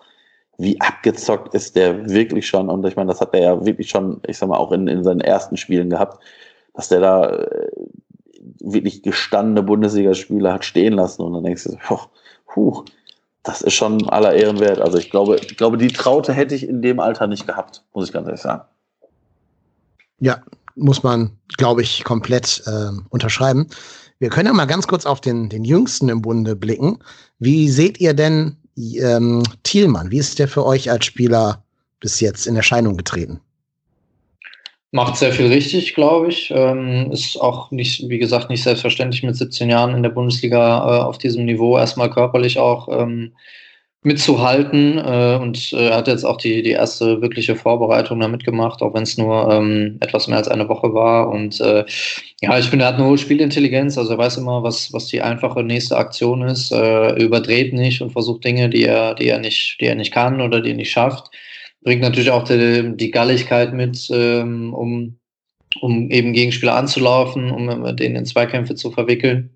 wie abgezockt ist der wirklich schon. Und ich meine, das hat er ja wirklich schon, ich sag mal, auch in, in seinen ersten Spielen gehabt, dass der da äh, wirklich gestandene Bundesligaspieler hat stehen lassen und dann denkst du, so, puh, das ist schon aller Ehren wert. Also ich glaube, ich glaube, die Traute hätte ich in dem Alter nicht gehabt, muss ich ganz ehrlich sagen. Ja, muss man, glaube ich, komplett äh, unterschreiben. Wir können ja mal ganz kurz auf den, den Jüngsten im Bunde blicken. Wie seht ihr denn ähm, Thielmann? Wie ist der für euch als Spieler bis jetzt in Erscheinung getreten? Macht sehr viel richtig, glaube ich. Ähm, ist auch nicht, wie gesagt, nicht selbstverständlich mit 17 Jahren in der Bundesliga äh, auf diesem Niveau erstmal körperlich auch ähm, mitzuhalten. Äh, und äh, hat jetzt auch die, die erste wirkliche Vorbereitung da mitgemacht, auch wenn es nur ähm, etwas mehr als eine Woche war. Und äh, ja, ich finde, er hat eine hohe Spielintelligenz. Also er weiß immer, was, was die einfache nächste Aktion ist. Äh, überdreht nicht und versucht Dinge, die er, die er nicht, die er nicht kann oder die er nicht schafft bringt natürlich auch die, die Galligkeit mit, ähm, um, um eben Gegenspieler anzulaufen, um denen in Zweikämpfe zu verwickeln.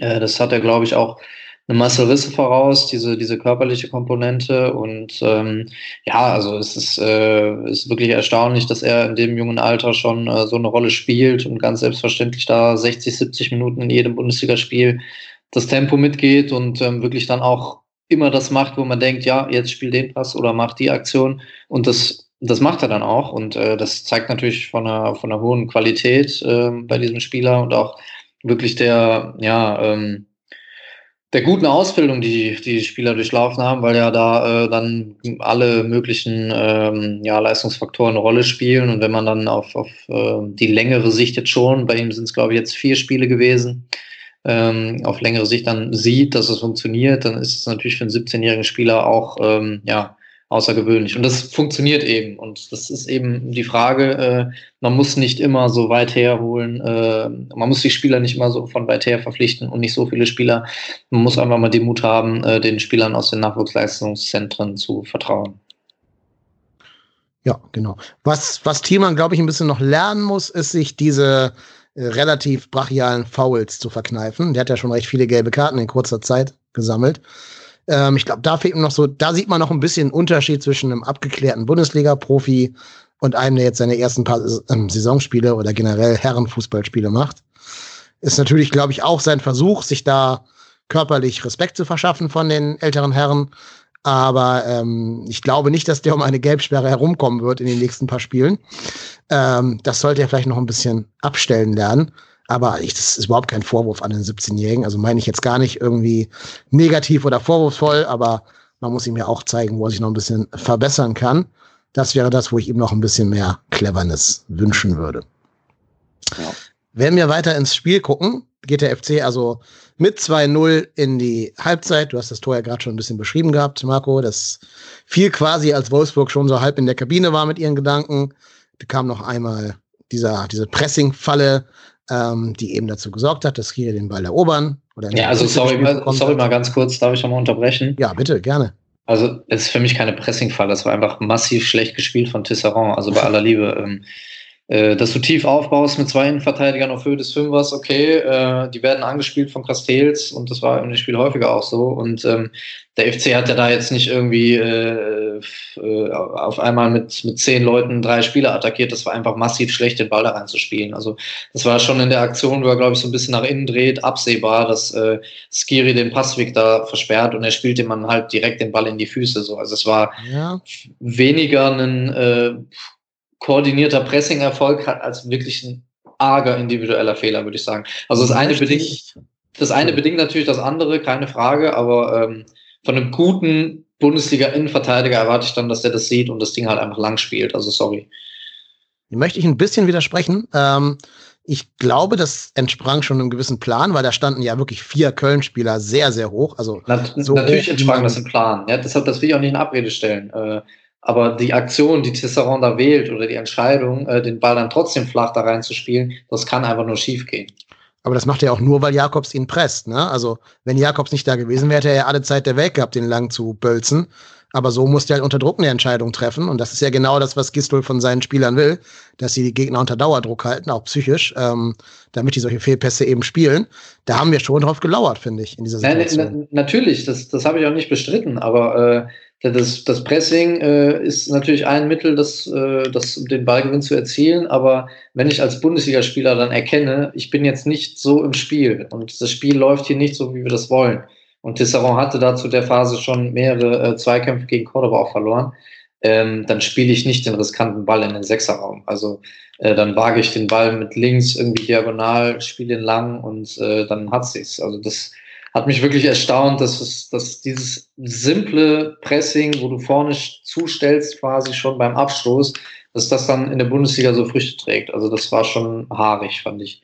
Äh, das hat er, glaube ich, auch eine Masse Risse voraus, diese, diese körperliche Komponente. Und ähm, ja, also es ist, äh, ist wirklich erstaunlich, dass er in dem jungen Alter schon äh, so eine Rolle spielt und ganz selbstverständlich da 60, 70 Minuten in jedem Bundesligaspiel das Tempo mitgeht und ähm, wirklich dann auch immer das macht, wo man denkt, ja, jetzt spiel den Pass oder mach die Aktion. Und das, das macht er dann auch. Und äh, das zeigt natürlich von einer, von einer hohen Qualität äh, bei diesem Spieler und auch wirklich der, ja, ähm, der guten Ausbildung, die die Spieler durchlaufen haben, weil ja da äh, dann alle möglichen ähm, ja, Leistungsfaktoren eine Rolle spielen. Und wenn man dann auf, auf äh, die längere Sicht jetzt schon, bei ihm sind es, glaube ich, jetzt vier Spiele gewesen, ähm, auf längere Sicht dann sieht, dass es funktioniert, dann ist es natürlich für einen 17-jährigen Spieler auch ähm, ja, außergewöhnlich. Und das funktioniert eben. Und das ist eben die Frage, äh, man muss nicht immer so weit herholen, äh, man muss die Spieler nicht immer so von weit her verpflichten und nicht so viele Spieler. Man muss einfach mal den Mut haben, äh, den Spielern aus den Nachwuchsleistungszentren zu vertrauen. Ja, genau. Was, was Thiemann, glaube ich, ein bisschen noch lernen muss, ist sich diese äh, relativ brachialen Fouls zu verkneifen. Der hat ja schon recht viele gelbe Karten in kurzer Zeit gesammelt. Ähm, ich glaube, da fehlt ihm noch so, da sieht man noch ein bisschen Unterschied zwischen einem abgeklärten Bundesliga-Profi und einem, der jetzt seine ersten paar ähm, Saisonspiele oder generell Herrenfußballspiele macht. Ist natürlich, glaube ich, auch sein Versuch, sich da körperlich Respekt zu verschaffen von den älteren Herren. Aber ähm, ich glaube nicht, dass der um eine Gelbsperre herumkommen wird in den nächsten paar Spielen. Ähm, das sollte er vielleicht noch ein bisschen abstellen lernen. Aber ich, das ist überhaupt kein Vorwurf an den 17-Jährigen. Also meine ich jetzt gar nicht irgendwie negativ oder vorwurfsvoll, aber man muss ihm ja auch zeigen, wo er sich noch ein bisschen verbessern kann. Das wäre das, wo ich ihm noch ein bisschen mehr Cleverness wünschen würde. Ja. Wenn wir weiter ins Spiel gucken, geht der FC also mit 2-0 in die Halbzeit. Du hast das Tor ja gerade schon ein bisschen beschrieben gehabt, Marco. Das fiel quasi, als Wolfsburg schon so halb in der Kabine war mit ihren Gedanken. Da kam noch einmal dieser, diese Pressing-Falle, ähm, die eben dazu gesorgt hat, dass hier den Ball erobern. Oder ja, also sorry, mal, sorry mal ganz kurz, darf ich noch mal unterbrechen? Ja, bitte, gerne. Also es ist für mich keine Pressing-Falle, das war einfach massiv schlecht gespielt von Tisserand, also bei aller Liebe. Ähm, äh, dass du tief aufbaust mit zwei Innenverteidigern auf Höhe des Fünfers, okay, äh, die werden angespielt von Castells und das war im Spiel häufiger auch so. Und ähm, der FC hat ja da jetzt nicht irgendwie äh, äh, auf einmal mit, mit zehn Leuten drei Spieler attackiert. Das war einfach massiv schlecht, den Ball da reinzuspielen. Also das war schon in der Aktion, wo er, glaube ich, so ein bisschen nach innen dreht, absehbar, dass äh, Skiri den Passweg da versperrt und er spielt ihm dann halt direkt den Ball in die Füße. So. Also es war ja. weniger ein äh, koordinierter Pressing-Erfolg hat als wirklich ein arger individueller Fehler, würde ich sagen. Also das eine bedingt, das eine bedingt natürlich das andere, keine Frage, aber ähm, von einem guten Bundesliga-Innenverteidiger erwarte ich dann, dass der das sieht und das Ding halt einfach lang spielt. Also sorry. Möchte ich ein bisschen widersprechen. Ähm, ich glaube, das entsprang schon einem gewissen Plan, weil da standen ja wirklich vier Köln-Spieler sehr, sehr hoch. Also Na, so natürlich entsprang das im Plan. Ja, deshalb, das will ich auch nicht in Abrede stellen. Äh, aber die Aktion, die Tisserand da wählt oder die Entscheidung, äh, den Ball dann trotzdem flach da reinzuspielen, das kann einfach nur schief gehen. Aber das macht er auch nur, weil Jakobs ihn presst. Ne? Also, wenn Jakobs nicht da gewesen wäre, hätte er ja alle Zeit der Welt gehabt, den lang zu bölzen. Aber so musste er halt unter Druck eine Entscheidung treffen. Und das ist ja genau das, was Gistol von seinen Spielern will, dass sie die Gegner unter Dauerdruck halten, auch psychisch, ähm, damit die solche Fehlpässe eben spielen. Da haben wir schon drauf gelauert, finde ich, in dieser Situation. Nein, natürlich, das, das habe ich auch nicht bestritten. Aber äh, das, das Pressing äh, ist natürlich ein Mittel, das, äh, das, den Ballgewinn zu erzielen. Aber wenn ich als Bundesligaspieler dann erkenne, ich bin jetzt nicht so im Spiel und das Spiel läuft hier nicht so, wie wir das wollen. Und Tisserand hatte dazu der Phase schon mehrere äh, Zweikämpfe gegen Cordoba auch verloren. ähm, dann spiele ich nicht den riskanten Ball in den Sechserraum. Also äh, dann wage ich den Ball mit links irgendwie diagonal, spiele ihn lang und äh, dann hat sich's. Also das hat mich wirklich erstaunt, dass es, dass dieses simple Pressing, wo du vorne zustellst, quasi schon beim Abstoß, dass das dann in der Bundesliga so Früchte trägt. Also das war schon haarig, fand ich.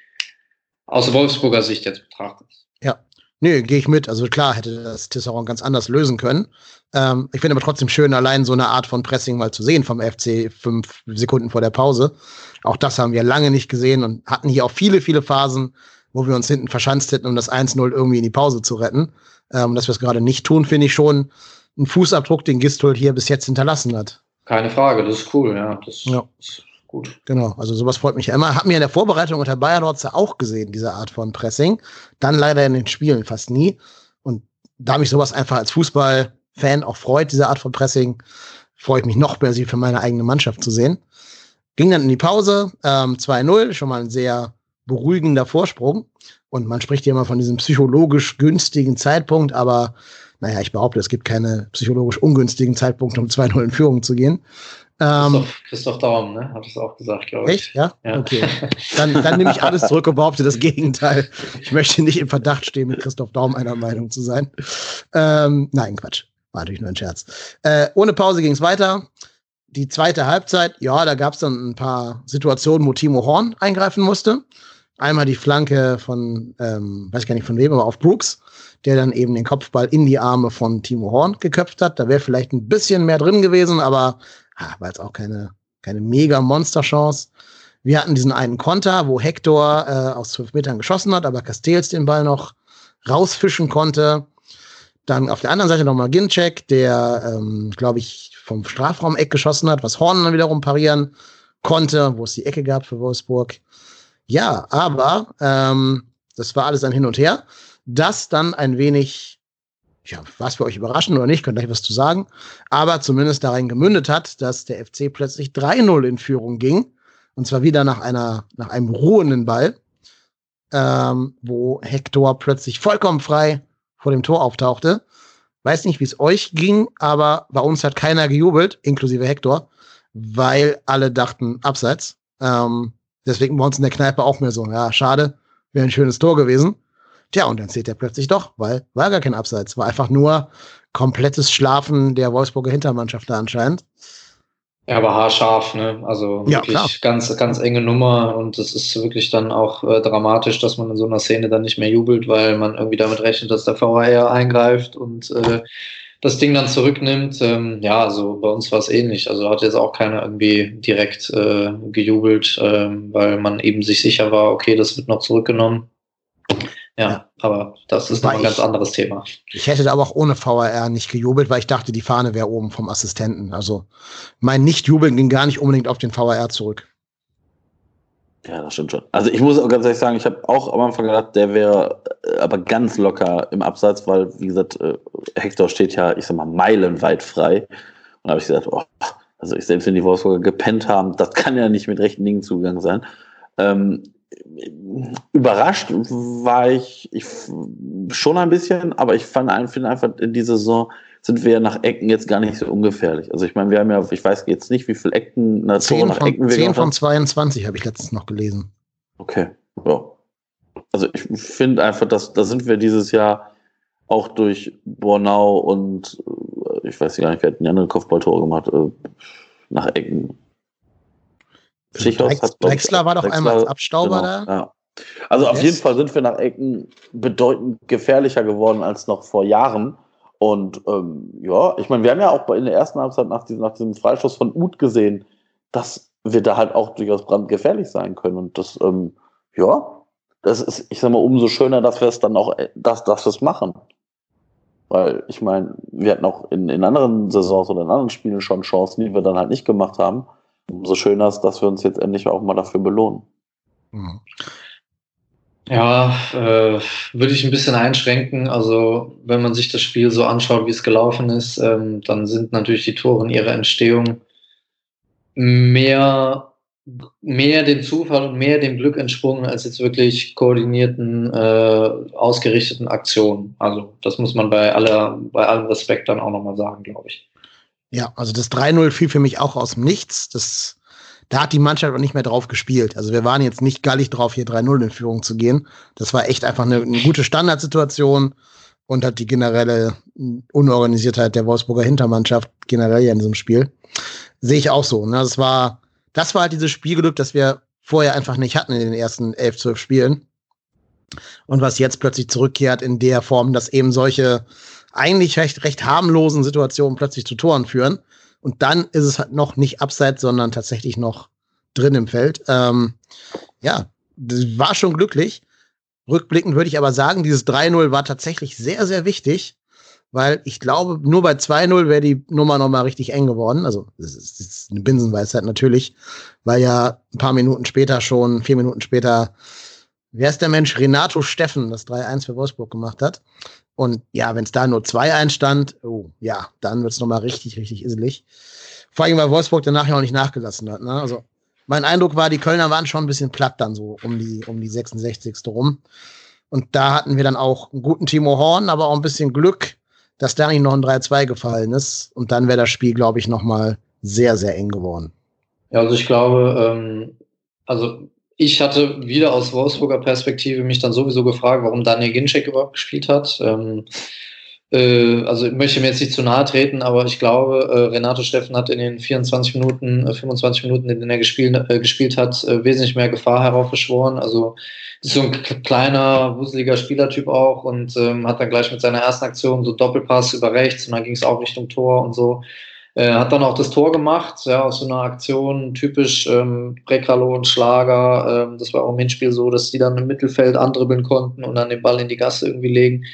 Aus Wolfsburger Sicht jetzt betrachtet. Ja, nee, gehe ich mit. Also klar hätte das Tisserand ganz anders lösen können. Ähm, ich finde aber trotzdem schön, allein so eine Art von Pressing mal zu sehen vom FC fünf Sekunden vor der Pause. Auch das haben wir lange nicht gesehen und hatten hier auch viele, viele Phasen, wo wir uns hinten verschanzt hätten, um das 1-0 irgendwie in die Pause zu retten. Ähm, dass wir es gerade nicht tun, finde ich schon ein Fußabdruck, den Gistol hier bis jetzt hinterlassen hat. Keine Frage, das ist cool, ja. Das ja. ist gut. Genau, also sowas freut mich ja immer. Hat mir in der Vorbereitung unter Bayern Rotze auch gesehen, diese Art von Pressing. Dann leider in den Spielen fast nie. Und da mich sowas einfach als Fußballfan auch freut, diese Art von Pressing, freue ich mich noch mehr, sie für meine eigene Mannschaft zu sehen. Ging dann in die Pause, ähm, 2-0, schon mal ein sehr beruhigender Vorsprung. Und man spricht ja immer von diesem psychologisch günstigen Zeitpunkt, aber naja, ich behaupte, es gibt keine psychologisch ungünstigen Zeitpunkte, um 2-0 in Führung zu gehen. Ähm, Christoph, Christoph Daum, ne? Hat es auch gesagt, glaube ich. Echt? Ja? ja. Okay. Dann, dann nehme ich alles zurück und behaupte das Gegenteil. Ich möchte nicht im Verdacht stehen, mit Christoph Daum einer Meinung zu sein. Ähm, nein, Quatsch. War natürlich nur ein Scherz. Äh, ohne Pause ging es weiter. Die zweite Halbzeit, ja, da gab es dann ein paar Situationen, wo Timo Horn eingreifen musste. Einmal die Flanke von, ähm, weiß gar nicht von wem, aber auf Brooks, der dann eben den Kopfball in die Arme von Timo Horn geköpft hat. Da wäre vielleicht ein bisschen mehr drin gewesen, aber ah, war jetzt auch keine, keine mega Monsterchance. Wir hatten diesen einen Konter, wo Hector äh, aus zwölf Metern geschossen hat, aber Castells den Ball noch rausfischen konnte. Dann auf der anderen Seite nochmal Ginczek, der, ähm, glaube ich, vom Strafraum-Eck geschossen hat, was Horn dann wiederum parieren konnte, wo es die Ecke gab für Wolfsburg. Ja, aber ähm, das war alles ein Hin und Her. Das dann ein wenig, ja, war es für euch überraschend oder nicht, könnt ihr was zu sagen, aber zumindest darin gemündet hat, dass der FC plötzlich 3-0 in Führung ging. Und zwar wieder nach einer, nach einem ruhenden Ball, ähm, wo Hector plötzlich vollkommen frei vor dem Tor auftauchte. Weiß nicht, wie es euch ging, aber bei uns hat keiner gejubelt, inklusive Hector, weil alle dachten abseits. Ähm, deswegen bei uns in der Kneipe auch mehr so, ja, schade, wäre ein schönes Tor gewesen. Tja, und dann zählt er plötzlich doch, weil war gar kein Abseits, war einfach nur komplettes Schlafen der Wolfsburger Hintermannschaft da anscheinend. Ja, aber haarscharf, ne? Also ja, wirklich klar. ganz, ganz enge Nummer und es ist wirklich dann auch äh, dramatisch, dass man in so einer Szene dann nicht mehr jubelt, weil man irgendwie damit rechnet, dass der VAR eingreift und äh, das Ding dann zurücknimmt. Ähm, ja, also bei uns war es ähnlich. Also hat jetzt auch keiner irgendwie direkt äh, gejubelt, äh, weil man eben sich sicher war, okay, das wird noch zurückgenommen. Ja, aber das ist noch ein ganz anderes Thema. Ich hätte da aber auch ohne VAR nicht gejubelt, weil ich dachte, die Fahne wäre oben vom Assistenten. Also mein Nicht-Jubeln ging gar nicht unbedingt auf den VAR zurück. Ja, das stimmt schon. Also ich muss auch ganz ehrlich sagen, ich habe auch am Anfang gedacht, der wäre äh, aber ganz locker im Abseits, weil, wie gesagt, äh, Hector steht ja, ich sag mal, meilenweit frei. Und da habe ich gesagt, oh, also ich selbst wenn die Wolfsburger gepennt haben, das kann ja nicht mit rechten Dingen zugegangen sein. Ähm, überrascht war ich, ich schon ein bisschen, aber ich fand finde einfach in dieser Saison sind wir nach Ecken jetzt gar nicht so ungefährlich. Also ich meine, wir haben ja, ich weiß jetzt nicht, wie viele Ecken, na, 10 nach von, Ecken wir 10 von 22 habe ich letztens noch gelesen. Okay, ja. Also ich finde einfach, dass da sind wir dieses Jahr auch durch Bornau und äh, ich weiß gar nicht, wer hat die anderen Kopfballtore gemacht, äh, nach Ecken hat, Drexler war doch Drexler, einmal als Abstauber genau, da. Ja. Also auf yes. jeden Fall sind wir nach Ecken bedeutend gefährlicher geworden als noch vor Jahren. Und ähm, ja, ich meine, wir haben ja auch in der ersten Halbzeit nach diesem, nach diesem Freischuss von Uth gesehen, dass wir da halt auch durchaus brandgefährlich sein können. Und das, ähm, ja, das ist, ich sag mal, umso schöner, dass wir es dann auch, äh, dass, dass wir es machen. Weil ich meine, wir hatten auch in, in anderen Saisons oder in anderen Spielen schon Chancen, die wir dann halt nicht gemacht haben umso schöner ist, dass wir uns jetzt endlich auch mal dafür belohnen. Ja, äh, würde ich ein bisschen einschränken. Also, wenn man sich das Spiel so anschaut, wie es gelaufen ist, ähm, dann sind natürlich die Tore in ihrer Entstehung mehr, mehr dem Zufall und mehr dem Glück entsprungen, als jetzt wirklich koordinierten, äh, ausgerichteten Aktionen. Also, das muss man bei aller, bei allem Respekt dann auch nochmal sagen, glaube ich. Ja, also das 3-0 fiel für mich auch aus dem Nichts. Das, da hat die Mannschaft auch nicht mehr drauf gespielt. Also wir waren jetzt nicht gallig drauf, hier 3-0 in Führung zu gehen. Das war echt einfach eine, eine gute Standardsituation und hat die generelle Unorganisiertheit der Wolfsburger Hintermannschaft generell ja in diesem Spiel. Sehe ich auch so. Ne? Das war, das war halt dieses Spielglück, das wir vorher einfach nicht hatten in den ersten elf, zwölf Spielen. Und was jetzt plötzlich zurückkehrt in der Form, dass eben solche eigentlich recht, recht harmlosen Situationen plötzlich zu Toren führen. Und dann ist es halt noch nicht abseits, sondern tatsächlich noch drin im Feld. Ähm, ja, das war schon glücklich. Rückblickend würde ich aber sagen, dieses 3-0 war tatsächlich sehr, sehr wichtig, weil ich glaube, nur bei 2-0 wäre die Nummer nochmal richtig eng geworden. Also, das ist, das ist eine Binsenweisheit natürlich, weil ja ein paar Minuten später schon, vier Minuten später, wer ist der Mensch? Renato Steffen das 3-1 für Wolfsburg gemacht hat. Und ja, wenn es da nur 2-1 stand, oh, ja, dann wird es nochmal richtig, richtig iselig. Vor allem, weil Wolfsburg danach ja auch nicht nachgelassen hat. Ne? Also, mein Eindruck war, die Kölner waren schon ein bisschen platt dann so um die, um die 66. rum. Und da hatten wir dann auch einen guten Timo Horn, aber auch ein bisschen Glück, dass da nicht noch ein 3-2 gefallen ist. Und dann wäre das Spiel, glaube ich, nochmal sehr, sehr eng geworden. Ja, also ich glaube, ähm, also ich hatte wieder aus Wolfsburger Perspektive mich dann sowieso gefragt, warum Daniel Ginczek überhaupt gespielt hat. Ähm, äh, also ich möchte mir jetzt nicht zu nahe treten, aber ich glaube, äh, Renato Steffen hat in den 24 Minuten, äh, 25 Minuten, in denen er gespielt, äh, gespielt hat, äh, wesentlich mehr Gefahr heraufbeschworen. Also ist so ein kleiner, wuseliger Spielertyp auch und ähm, hat dann gleich mit seiner ersten Aktion so Doppelpass über rechts und dann ging es auch Richtung Tor und so. Äh, hat dann auch das Tor gemacht, ja, aus so einer Aktion, typisch ähm, Prekalo und Schlager. Ähm, das war auch im Hinspiel so, dass die dann im Mittelfeld andribbeln konnten und dann den Ball in die Gasse irgendwie legen.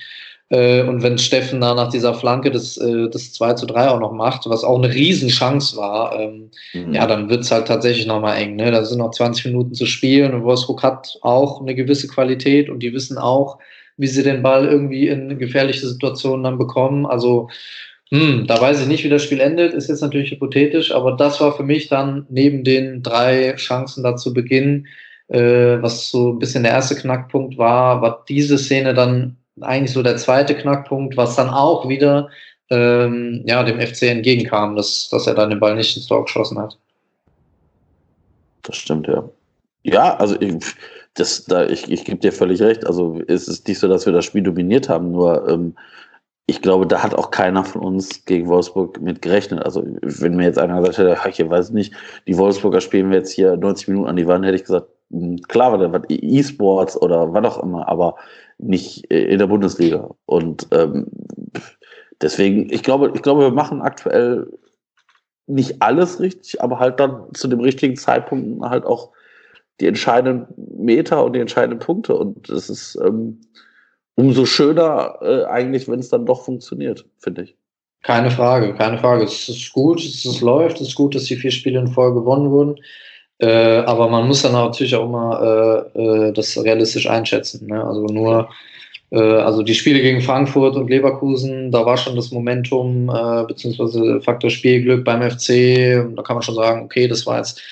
Äh, und wenn Steffen da nach dieser Flanke das, äh, das 2 zu 3 auch noch macht, was auch eine Riesenchance war, ähm, mhm. ja, dann wird es halt tatsächlich nochmal eng. Ne? Da sind noch 20 Minuten zu spielen und Wolfsburg hat auch eine gewisse Qualität und die wissen auch, wie sie den Ball irgendwie in gefährliche Situationen dann bekommen. Also, hm, da weiß ich nicht, wie das Spiel endet, ist jetzt natürlich hypothetisch, aber das war für mich dann neben den drei Chancen da zu Beginn, äh, was so ein bisschen der erste Knackpunkt war, war diese Szene dann eigentlich so der zweite Knackpunkt, was dann auch wieder ähm, ja, dem FC entgegenkam, dass, dass er dann den Ball nicht ins Tor geschossen hat. Das stimmt, ja. Ja, also ich, da, ich, ich gebe dir völlig recht. Also es ist nicht so, dass wir das Spiel dominiert haben, nur ähm, ich glaube, da hat auch keiner von uns gegen Wolfsburg mit gerechnet. Also wenn mir jetzt einer gesagt hätte, ich weiß nicht, die Wolfsburger spielen wir jetzt hier 90 Minuten an die Wand, hätte ich gesagt, hm, klar, was E-Sports oder was auch immer, aber nicht äh, in der Bundesliga. Und ähm, deswegen, ich glaube, ich glaube, wir machen aktuell nicht alles richtig, aber halt dann zu dem richtigen Zeitpunkt halt auch die entscheidenden Meter und die entscheidenden Punkte. Und es ist ähm, umso schöner äh, eigentlich, wenn es dann doch funktioniert, finde ich. Keine Frage, keine Frage. Es ist gut, es, ist, läuft, es ist gut, dass die vier Spiele in Folge gewonnen wurden. Äh, aber man muss dann natürlich auch immer äh, äh, das realistisch einschätzen. Ne? Also nur, äh, also die Spiele gegen Frankfurt und Leverkusen, da war schon das Momentum äh, beziehungsweise Faktor Spielglück beim FC. Da kann man schon sagen, okay, das war jetzt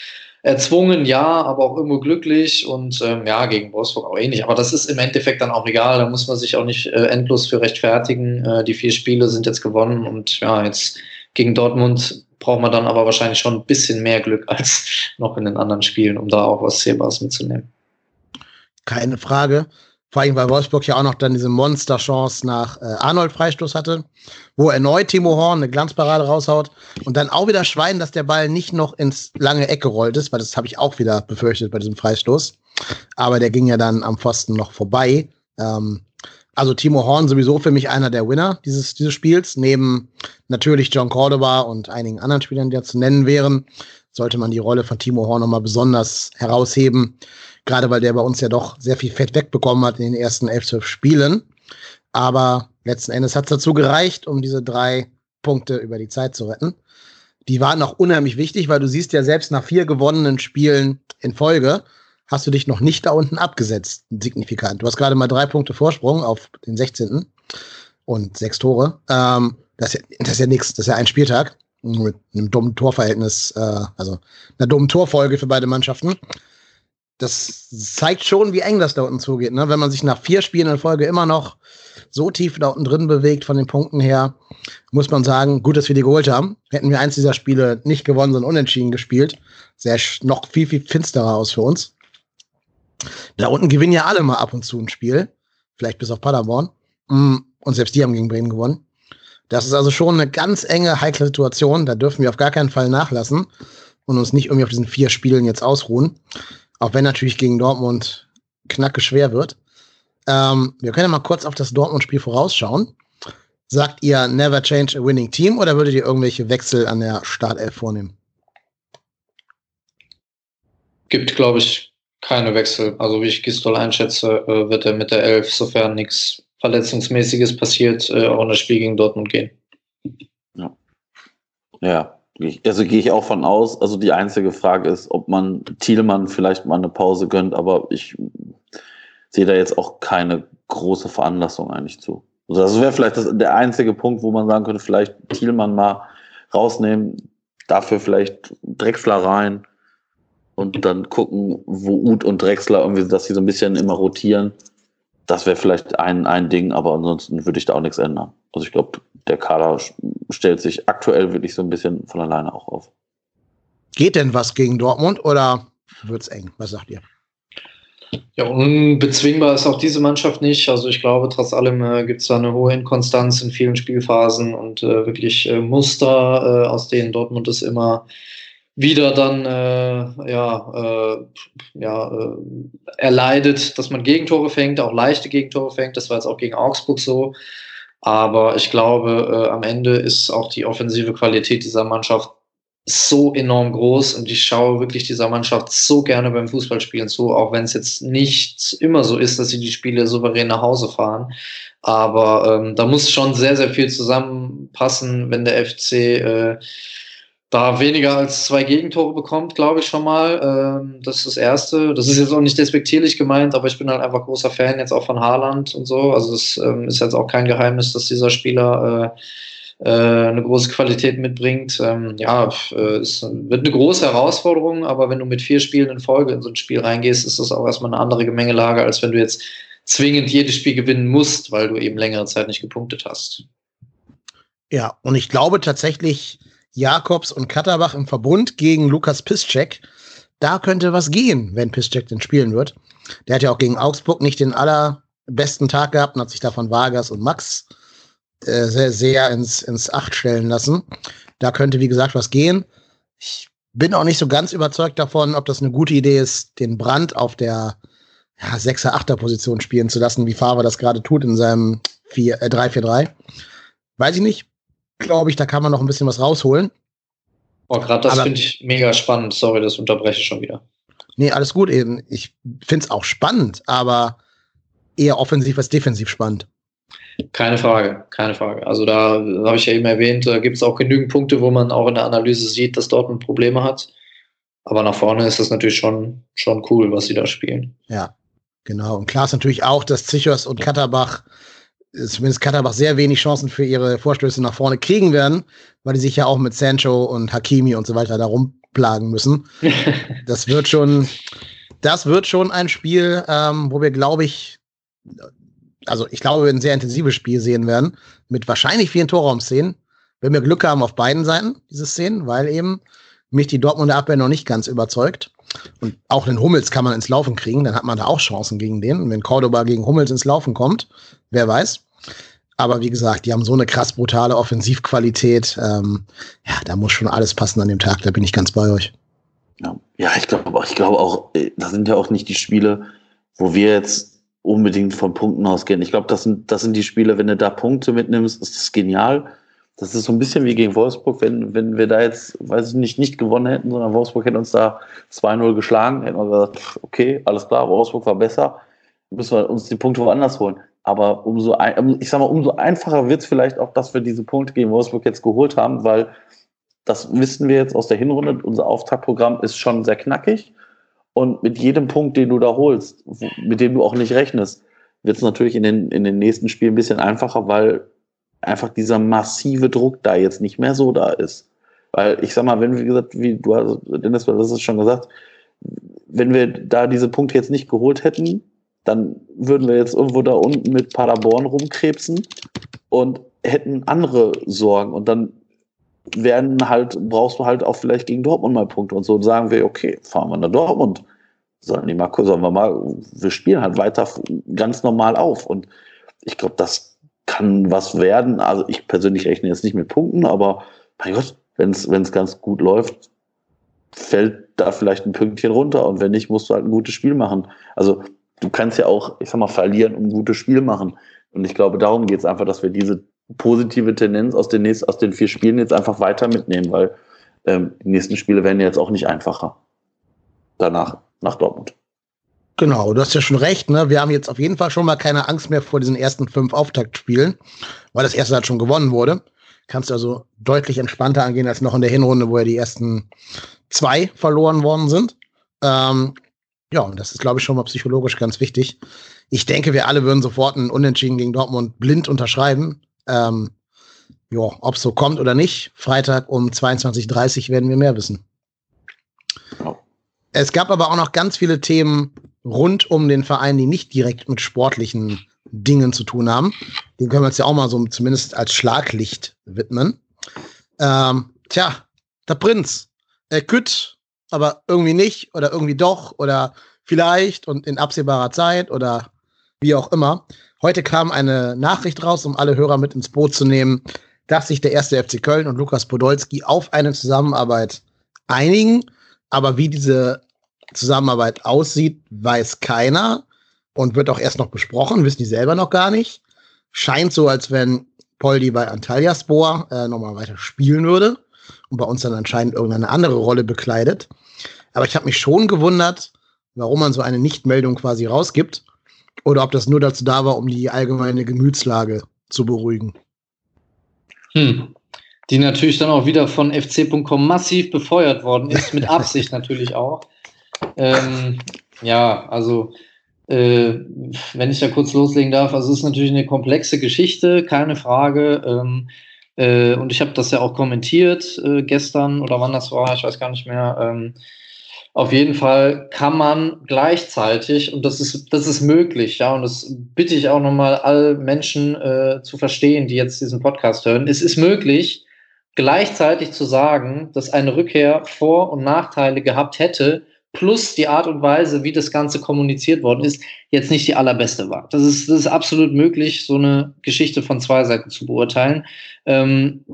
erzwungen, ja, aber auch irgendwo glücklich und ähm, ja, gegen Wolfsburg auch ähnlich. Aber das ist im Endeffekt dann auch egal. Da muss man sich auch nicht äh, endlos für rechtfertigen. Äh, die vier Spiele sind jetzt gewonnen und ja, jetzt gegen Dortmund braucht man dann aber wahrscheinlich schon ein bisschen mehr Glück [LAUGHS] als noch in den anderen Spielen, um da auch was Zählbares mitzunehmen. Keine Frage. Vor allem, weil Wolfsburg ja auch noch dann diese Monsterchance nach äh, Arnold Freistoß hatte, wo erneut Timo Horn eine Glanzparade raushaut und dann auch wieder Schwein, dass der Ball nicht noch ins lange Eck gerollt ist, weil das habe ich auch wieder befürchtet bei diesem Freistoß. Aber der ging ja dann am Pfosten noch vorbei. Ähm, also Timo Horn sowieso für mich einer der Winner dieses, dieses Spiels, neben natürlich John Cordova und einigen anderen Spielern, die da zu nennen wären, sollte man die Rolle von Timo Horn nochmal besonders herausheben, gerade weil der bei uns ja doch sehr viel Fett wegbekommen hat in den ersten elf, zwölf Spielen. Aber letzten Endes hat es dazu gereicht, um diese drei Punkte über die Zeit zu retten. Die waren auch unheimlich wichtig, weil du siehst ja selbst nach vier gewonnenen Spielen in Folge, hast du dich noch nicht da unten abgesetzt, signifikant. Du hast gerade mal drei Punkte Vorsprung auf den 16. und sechs Tore. Ähm, das, ist ja, das ist ja nichts, das ist ja ein Spieltag mit einem dummen Torverhältnis, äh, also einer dummen Torfolge für beide Mannschaften. Das zeigt schon, wie eng das da unten zugeht, ne? wenn man sich nach vier Spielen in Folge immer noch so tief da unten drin bewegt von den Punkten her, muss man sagen, gut, dass wir die geholt haben. Hätten wir eins dieser Spiele nicht gewonnen, sondern unentschieden gespielt, sähe noch viel, viel finsterer aus für uns. Da unten gewinnen ja alle mal ab und zu ein Spiel. Vielleicht bis auf Paderborn. Mm, und selbst die haben gegen Bremen gewonnen. Das ist also schon eine ganz enge, heikle Situation. Da dürfen wir auf gar keinen Fall nachlassen und uns nicht irgendwie auf diesen vier Spielen jetzt ausruhen. Auch wenn natürlich gegen Dortmund knacke schwer wird. Ähm, wir können ja mal kurz auf das Dortmund-Spiel vorausschauen. Sagt ihr never change a winning team oder würdet ihr irgendwelche Wechsel an der Startelf vornehmen? Gibt, glaube ich, keine Wechsel. Also wie ich Gistol einschätze, äh, wird er mit der Elf, sofern nichts Verletzungsmäßiges passiert, äh, auch in das Spiel gegen Dortmund gehen. Ja. Ja, also gehe ich auch von aus. Also die einzige Frage ist, ob man Thielmann vielleicht mal eine Pause gönnt, aber ich sehe da jetzt auch keine große Veranlassung eigentlich zu. Also das wäre vielleicht das, der einzige Punkt, wo man sagen könnte, vielleicht Thielmann mal rausnehmen, dafür vielleicht Drechsler rein und dann gucken, wo Uth und Drechsler irgendwie, dass sie so ein bisschen immer rotieren. Das wäre vielleicht ein, ein Ding, aber ansonsten würde ich da auch nichts ändern. Also ich glaube, der Kader stellt sich aktuell wirklich so ein bisschen von alleine auch auf. Geht denn was gegen Dortmund oder wird es eng? Was sagt ihr? Ja, unbezwingbar ist auch diese Mannschaft nicht. Also ich glaube, trotz allem äh, gibt es da eine hohe Inkonstanz in vielen Spielphasen und äh, wirklich äh, Muster, äh, aus denen Dortmund es immer wieder dann äh, ja, äh, ja, erleidet, dass man Gegentore fängt, auch leichte Gegentore fängt. Das war jetzt auch gegen Augsburg so. Aber ich glaube, am Ende ist auch die offensive Qualität dieser Mannschaft so enorm groß und ich schaue wirklich dieser Mannschaft so gerne beim Fußballspielen zu, auch wenn es jetzt nicht immer so ist, dass sie die Spiele souverän nach Hause fahren. Aber ähm, da muss schon sehr, sehr viel zusammenpassen, wenn der FC äh, da weniger als zwei Gegentore bekommt, glaube ich schon mal. Ähm, das ist das Erste. Das ist jetzt auch nicht despektierlich gemeint, aber ich bin halt einfach großer Fan jetzt auch von Haaland und so. Also es ähm, ist jetzt auch kein Geheimnis, dass dieser Spieler äh, äh, eine große Qualität mitbringt. Ähm, ja, äh, es wird eine große Herausforderung, aber wenn du mit vier Spielen in Folge in so ein Spiel reingehst, ist das auch erstmal eine andere Gemengelage, als wenn du jetzt zwingend jedes Spiel gewinnen musst, weil du eben längere Zeit nicht gepunktet hast. Ja, und ich glaube tatsächlich, Jakobs und Katterbach im Verbund gegen Lukas Piszczek, da könnte was gehen, wenn Piszczek denn spielen wird. Der hat ja auch gegen Augsburg nicht den allerbesten Tag gehabt und hat sich da von Vargas und Max äh, sehr, sehr ins, ins Acht stellen lassen. Da könnte, wie gesagt, was gehen. Ich bin auch nicht so ganz überzeugt davon, ob das eine gute Idee ist, den Brand auf der ja, 6er, 8er Position spielen zu lassen, wie Favre das gerade tut in seinem 4, äh, 3-4-3. Weiß ich nicht. Glaube ich, da kann man noch ein bisschen was rausholen. Oh, gerade das finde ich mega spannend. Sorry, das unterbreche ich schon wieder. Nee, alles gut eben. Ich finde es auch spannend, aber eher offensiv als defensiv spannend. Keine Frage, keine Frage. Also da habe ich ja eben erwähnt, da gibt es auch genügend Punkte, wo man auch in der Analyse sieht, dass Dortmund Probleme hat. Aber nach vorne ist das natürlich schon, schon cool, was sie da spielen. Ja, genau. Und klar ist natürlich auch, dass Zichos und Katterbach, zumindest Katterbach, sehr wenig Chancen für ihre Vorstöße nach vorne kriegen werden, weil die sich ja auch mit Sancho und Hakimi und so weiter da rumplagen müssen. [LAUGHS] das wird schon, das wird schon ein Spiel, ähm, wo wir, glaube ich, also ich glaube, wir ein sehr intensives Spiel sehen werden, mit wahrscheinlich vielen Torraumszenen. Wenn wir Glück haben auf beiden Seiten, diese Szenen, weil eben mich die Dortmunder Abwehr noch nicht ganz überzeugt. Und auch den Hummels kann man ins Laufen kriegen, dann hat man da auch Chancen gegen den. Und wenn Cordoba gegen Hummels ins Laufen kommt, wer weiß. Aber wie gesagt, die haben so eine krass brutale Offensivqualität. Ähm, ja, da muss schon alles passen an dem Tag, da bin ich ganz bei euch. Ja, ja ich glaube ich glaube auch, äh, das sind ja auch nicht die Spiele, wo wir jetzt unbedingt von Punkten ausgehen. Ich glaube, das sind, das sind die Spiele, wenn du da Punkte mitnimmst, ist das genial. Das ist so ein bisschen wie gegen Wolfsburg, wenn, wenn wir da jetzt, weiß ich nicht, nicht gewonnen hätten, sondern Wolfsburg hätte uns da 2-0 geschlagen, hätten wir gesagt, okay, alles klar, Wolfsburg war besser, müssen wir uns die Punkte woanders holen. Aber umso, ich sag mal, umso einfacher wird es vielleicht auch, dass wir diese Punkte gegen Wolfsburg jetzt geholt haben, weil das wissen wir jetzt aus der Hinrunde. Unser Auftaktprogramm ist schon sehr knackig. Und mit jedem Punkt, den du da holst, mit dem du auch nicht rechnest, wird es natürlich in den, in den nächsten Spielen ein bisschen einfacher, weil einfach dieser massive Druck da jetzt nicht mehr so da ist. Weil ich sag mal, wenn wir gesagt, wie du hast, Dennis, du hast es schon gesagt, wenn wir da diese Punkte jetzt nicht geholt hätten, dann würden wir jetzt irgendwo da unten mit Paderborn rumkrebsen und hätten andere Sorgen. Und dann werden halt, brauchst du halt auch vielleicht gegen Dortmund mal Punkte und so. Und sagen wir, okay, fahren wir nach Dortmund. Sollen die mal, sollen wir mal, wir spielen halt weiter ganz normal auf. Und ich glaube, das kann was werden. Also ich persönlich rechne jetzt nicht mit Punkten, aber mein Gott, wenn es ganz gut läuft, fällt da vielleicht ein Pünktchen runter. Und wenn nicht, musst du halt ein gutes Spiel machen. Also du kannst ja auch, ich sag mal, verlieren und ein gutes Spiel machen. Und ich glaube, darum geht es einfach, dass wir diese positive Tendenz aus den, nächsten, aus den vier Spielen jetzt einfach weiter mitnehmen, weil ähm, die nächsten Spiele werden jetzt auch nicht einfacher. Danach, nach Dortmund. Genau, du hast ja schon recht, ne? Wir haben jetzt auf jeden Fall schon mal keine Angst mehr vor diesen ersten fünf Auftaktspielen, weil das erste halt schon gewonnen wurde. Kannst du also deutlich entspannter angehen als noch in der Hinrunde, wo ja die ersten zwei verloren worden sind. Ähm, ja, und das ist, glaube ich, schon mal psychologisch ganz wichtig. Ich denke, wir alle würden sofort einen Unentschieden gegen Dortmund blind unterschreiben. Ähm, ja, ob es so kommt oder nicht, Freitag um 22.30 Uhr werden wir mehr wissen. Es gab aber auch noch ganz viele Themen rund um den Verein, die nicht direkt mit sportlichen Dingen zu tun haben. Den können wir uns ja auch mal so zumindest als Schlaglicht widmen. Ähm, tja, der Prinz. Er kütt, aber irgendwie nicht oder irgendwie doch oder vielleicht und in absehbarer Zeit oder wie auch immer. Heute kam eine Nachricht raus, um alle Hörer mit ins Boot zu nehmen, dass sich der erste FC Köln und Lukas Podolski auf eine Zusammenarbeit einigen. Aber wie diese Zusammenarbeit aussieht, weiß keiner und wird auch erst noch besprochen, wissen die selber noch gar nicht. Scheint so, als wenn Poldi bei Antalyaspor äh, nochmal weiter spielen würde und bei uns dann anscheinend irgendeine andere Rolle bekleidet. Aber ich habe mich schon gewundert, warum man so eine Nichtmeldung quasi rausgibt oder ob das nur dazu da war, um die allgemeine Gemütslage zu beruhigen. Hm. Die natürlich dann auch wieder von fc.com massiv befeuert worden ist, mit [LAUGHS] Absicht natürlich auch. Ähm, ja, also äh, wenn ich da kurz loslegen darf, also es ist natürlich eine komplexe Geschichte, keine Frage. Ähm, äh, und ich habe das ja auch kommentiert äh, gestern oder wann das war, ich weiß gar nicht mehr. Ähm, auf jeden Fall kann man gleichzeitig, und das ist, das ist möglich, ja, und das bitte ich auch nochmal all Menschen äh, zu verstehen, die jetzt diesen Podcast hören. Es ist möglich, gleichzeitig zu sagen, dass eine Rückkehr Vor- und Nachteile gehabt hätte, plus die Art und Weise, wie das Ganze kommuniziert worden ist, jetzt nicht die allerbeste war. Das ist, das ist absolut möglich, so eine Geschichte von zwei Seiten zu beurteilen. Ähm,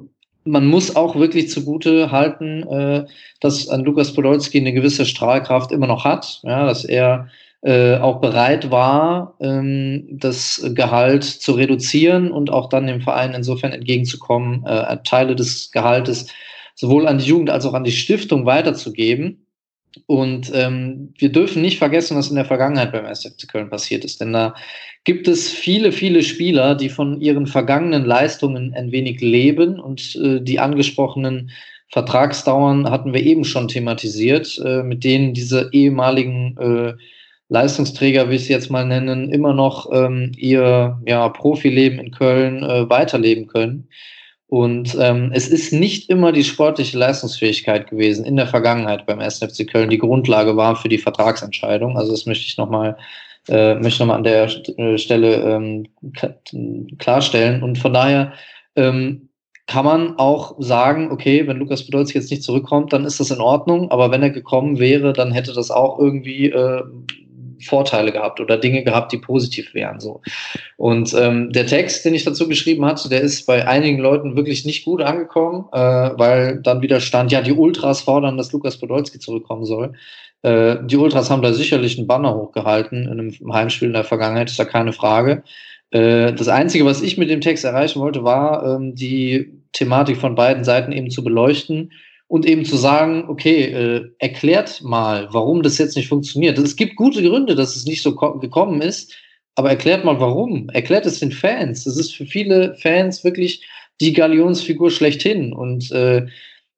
man muss auch wirklich zugute halten, äh, dass an Lukas Podolski eine gewisse Strahlkraft immer noch hat, ja, dass er äh, auch bereit war, ähm, das Gehalt zu reduzieren und auch dann dem Verein insofern entgegenzukommen, äh, Teile des Gehaltes sowohl an die Jugend als auch an die Stiftung weiterzugeben. Und ähm, wir dürfen nicht vergessen, was in der Vergangenheit beim SFC Köln passiert ist. Denn da gibt es viele, viele Spieler, die von ihren vergangenen Leistungen ein wenig leben. Und äh, die angesprochenen Vertragsdauern hatten wir eben schon thematisiert, äh, mit denen diese ehemaligen äh, Leistungsträger, wie ich es jetzt mal nennen, immer noch ähm, ihr ja, Profileben in Köln äh, weiterleben können. Und ähm, es ist nicht immer die sportliche Leistungsfähigkeit gewesen in der Vergangenheit beim 1. FC Köln, die Grundlage war für die Vertragsentscheidung. Also das möchte ich nochmal äh, möchte noch an der äh, Stelle ähm, klarstellen. Und von daher ähm, kann man auch sagen, okay, wenn Lukas Podolski jetzt nicht zurückkommt, dann ist das in Ordnung. Aber wenn er gekommen wäre, dann hätte das auch irgendwie äh, Vorteile gehabt oder Dinge gehabt, die positiv wären. So. Und ähm, der Text, den ich dazu geschrieben hatte, der ist bei einigen Leuten wirklich nicht gut angekommen, äh, weil dann wieder stand, ja, die Ultras fordern, dass Lukas Podolski zurückkommen soll. Äh, die Ultras haben da sicherlich einen Banner hochgehalten in einem Heimspiel in der Vergangenheit, ist da keine Frage. Äh, das Einzige, was ich mit dem Text erreichen wollte, war, ähm, die Thematik von beiden Seiten eben zu beleuchten und eben zu sagen, okay, äh, erklärt mal, warum das jetzt nicht funktioniert. Es gibt gute Gründe, dass es nicht so gekommen ist, aber erklärt mal warum. Erklärt es den Fans. Das ist für viele Fans wirklich die Galionsfigur schlechthin. Und äh,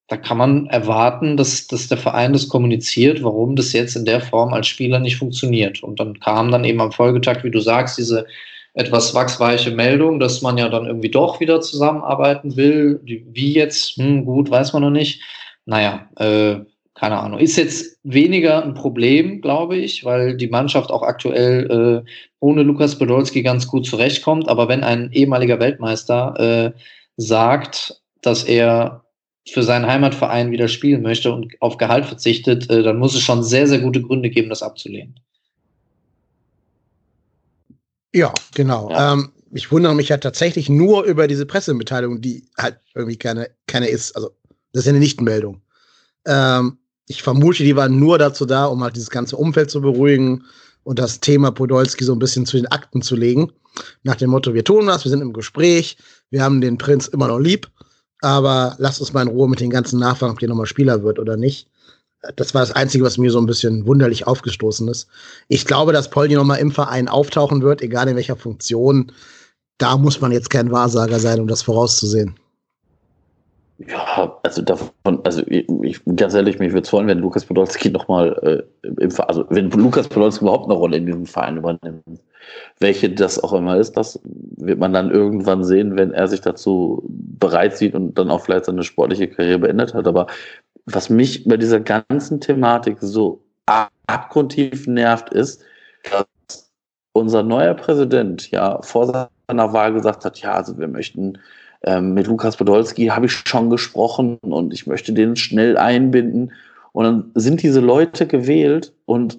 da kann man erwarten, dass, dass der Verein das kommuniziert, warum das jetzt in der Form als Spieler nicht funktioniert. Und dann kam dann eben am Folgetag, wie du sagst, diese etwas wachsweiche Meldung, dass man ja dann irgendwie doch wieder zusammenarbeiten will. Wie jetzt, hm, gut, weiß man noch nicht naja, äh, keine Ahnung. Ist jetzt weniger ein Problem, glaube ich, weil die Mannschaft auch aktuell äh, ohne Lukas Podolski ganz gut zurechtkommt. Aber wenn ein ehemaliger Weltmeister äh, sagt, dass er für seinen Heimatverein wieder spielen möchte und auf Gehalt verzichtet, äh, dann muss es schon sehr, sehr gute Gründe geben, das abzulehnen. Ja, genau. Ja. Ähm, ich wundere mich ja tatsächlich nur über diese Pressemitteilung, die halt irgendwie keine, keine ist. Also, das ist ja eine Nichtmeldung. Ähm, ich vermute, die waren nur dazu da, um halt dieses ganze Umfeld zu beruhigen und das Thema Podolski so ein bisschen zu den Akten zu legen. Nach dem Motto, wir tun was, wir sind im Gespräch, wir haben den Prinz immer noch lieb, aber lasst uns mal in Ruhe mit den ganzen Nachfragen, ob der nochmal Spieler wird oder nicht. Das war das Einzige, was mir so ein bisschen wunderlich aufgestoßen ist. Ich glaube, dass Poldi nochmal im Verein auftauchen wird, egal in welcher Funktion. Da muss man jetzt kein Wahrsager sein, um das vorauszusehen. Ja, also davon, also ich, ganz ehrlich, mich würde es freuen, wenn Lukas Podolski nochmal äh, im also wenn Lukas Podolski überhaupt eine Rolle in diesem Verein übernimmt. Welche das auch immer ist, das wird man dann irgendwann sehen, wenn er sich dazu bereit sieht und dann auch vielleicht seine sportliche Karriere beendet hat. Aber was mich bei dieser ganzen Thematik so abgrundtief nervt, ist, dass unser neuer Präsident ja vor seiner Wahl gesagt hat, ja, also wir möchten ähm, mit Lukas Podolski habe ich schon gesprochen und ich möchte den schnell einbinden. Und dann sind diese Leute gewählt und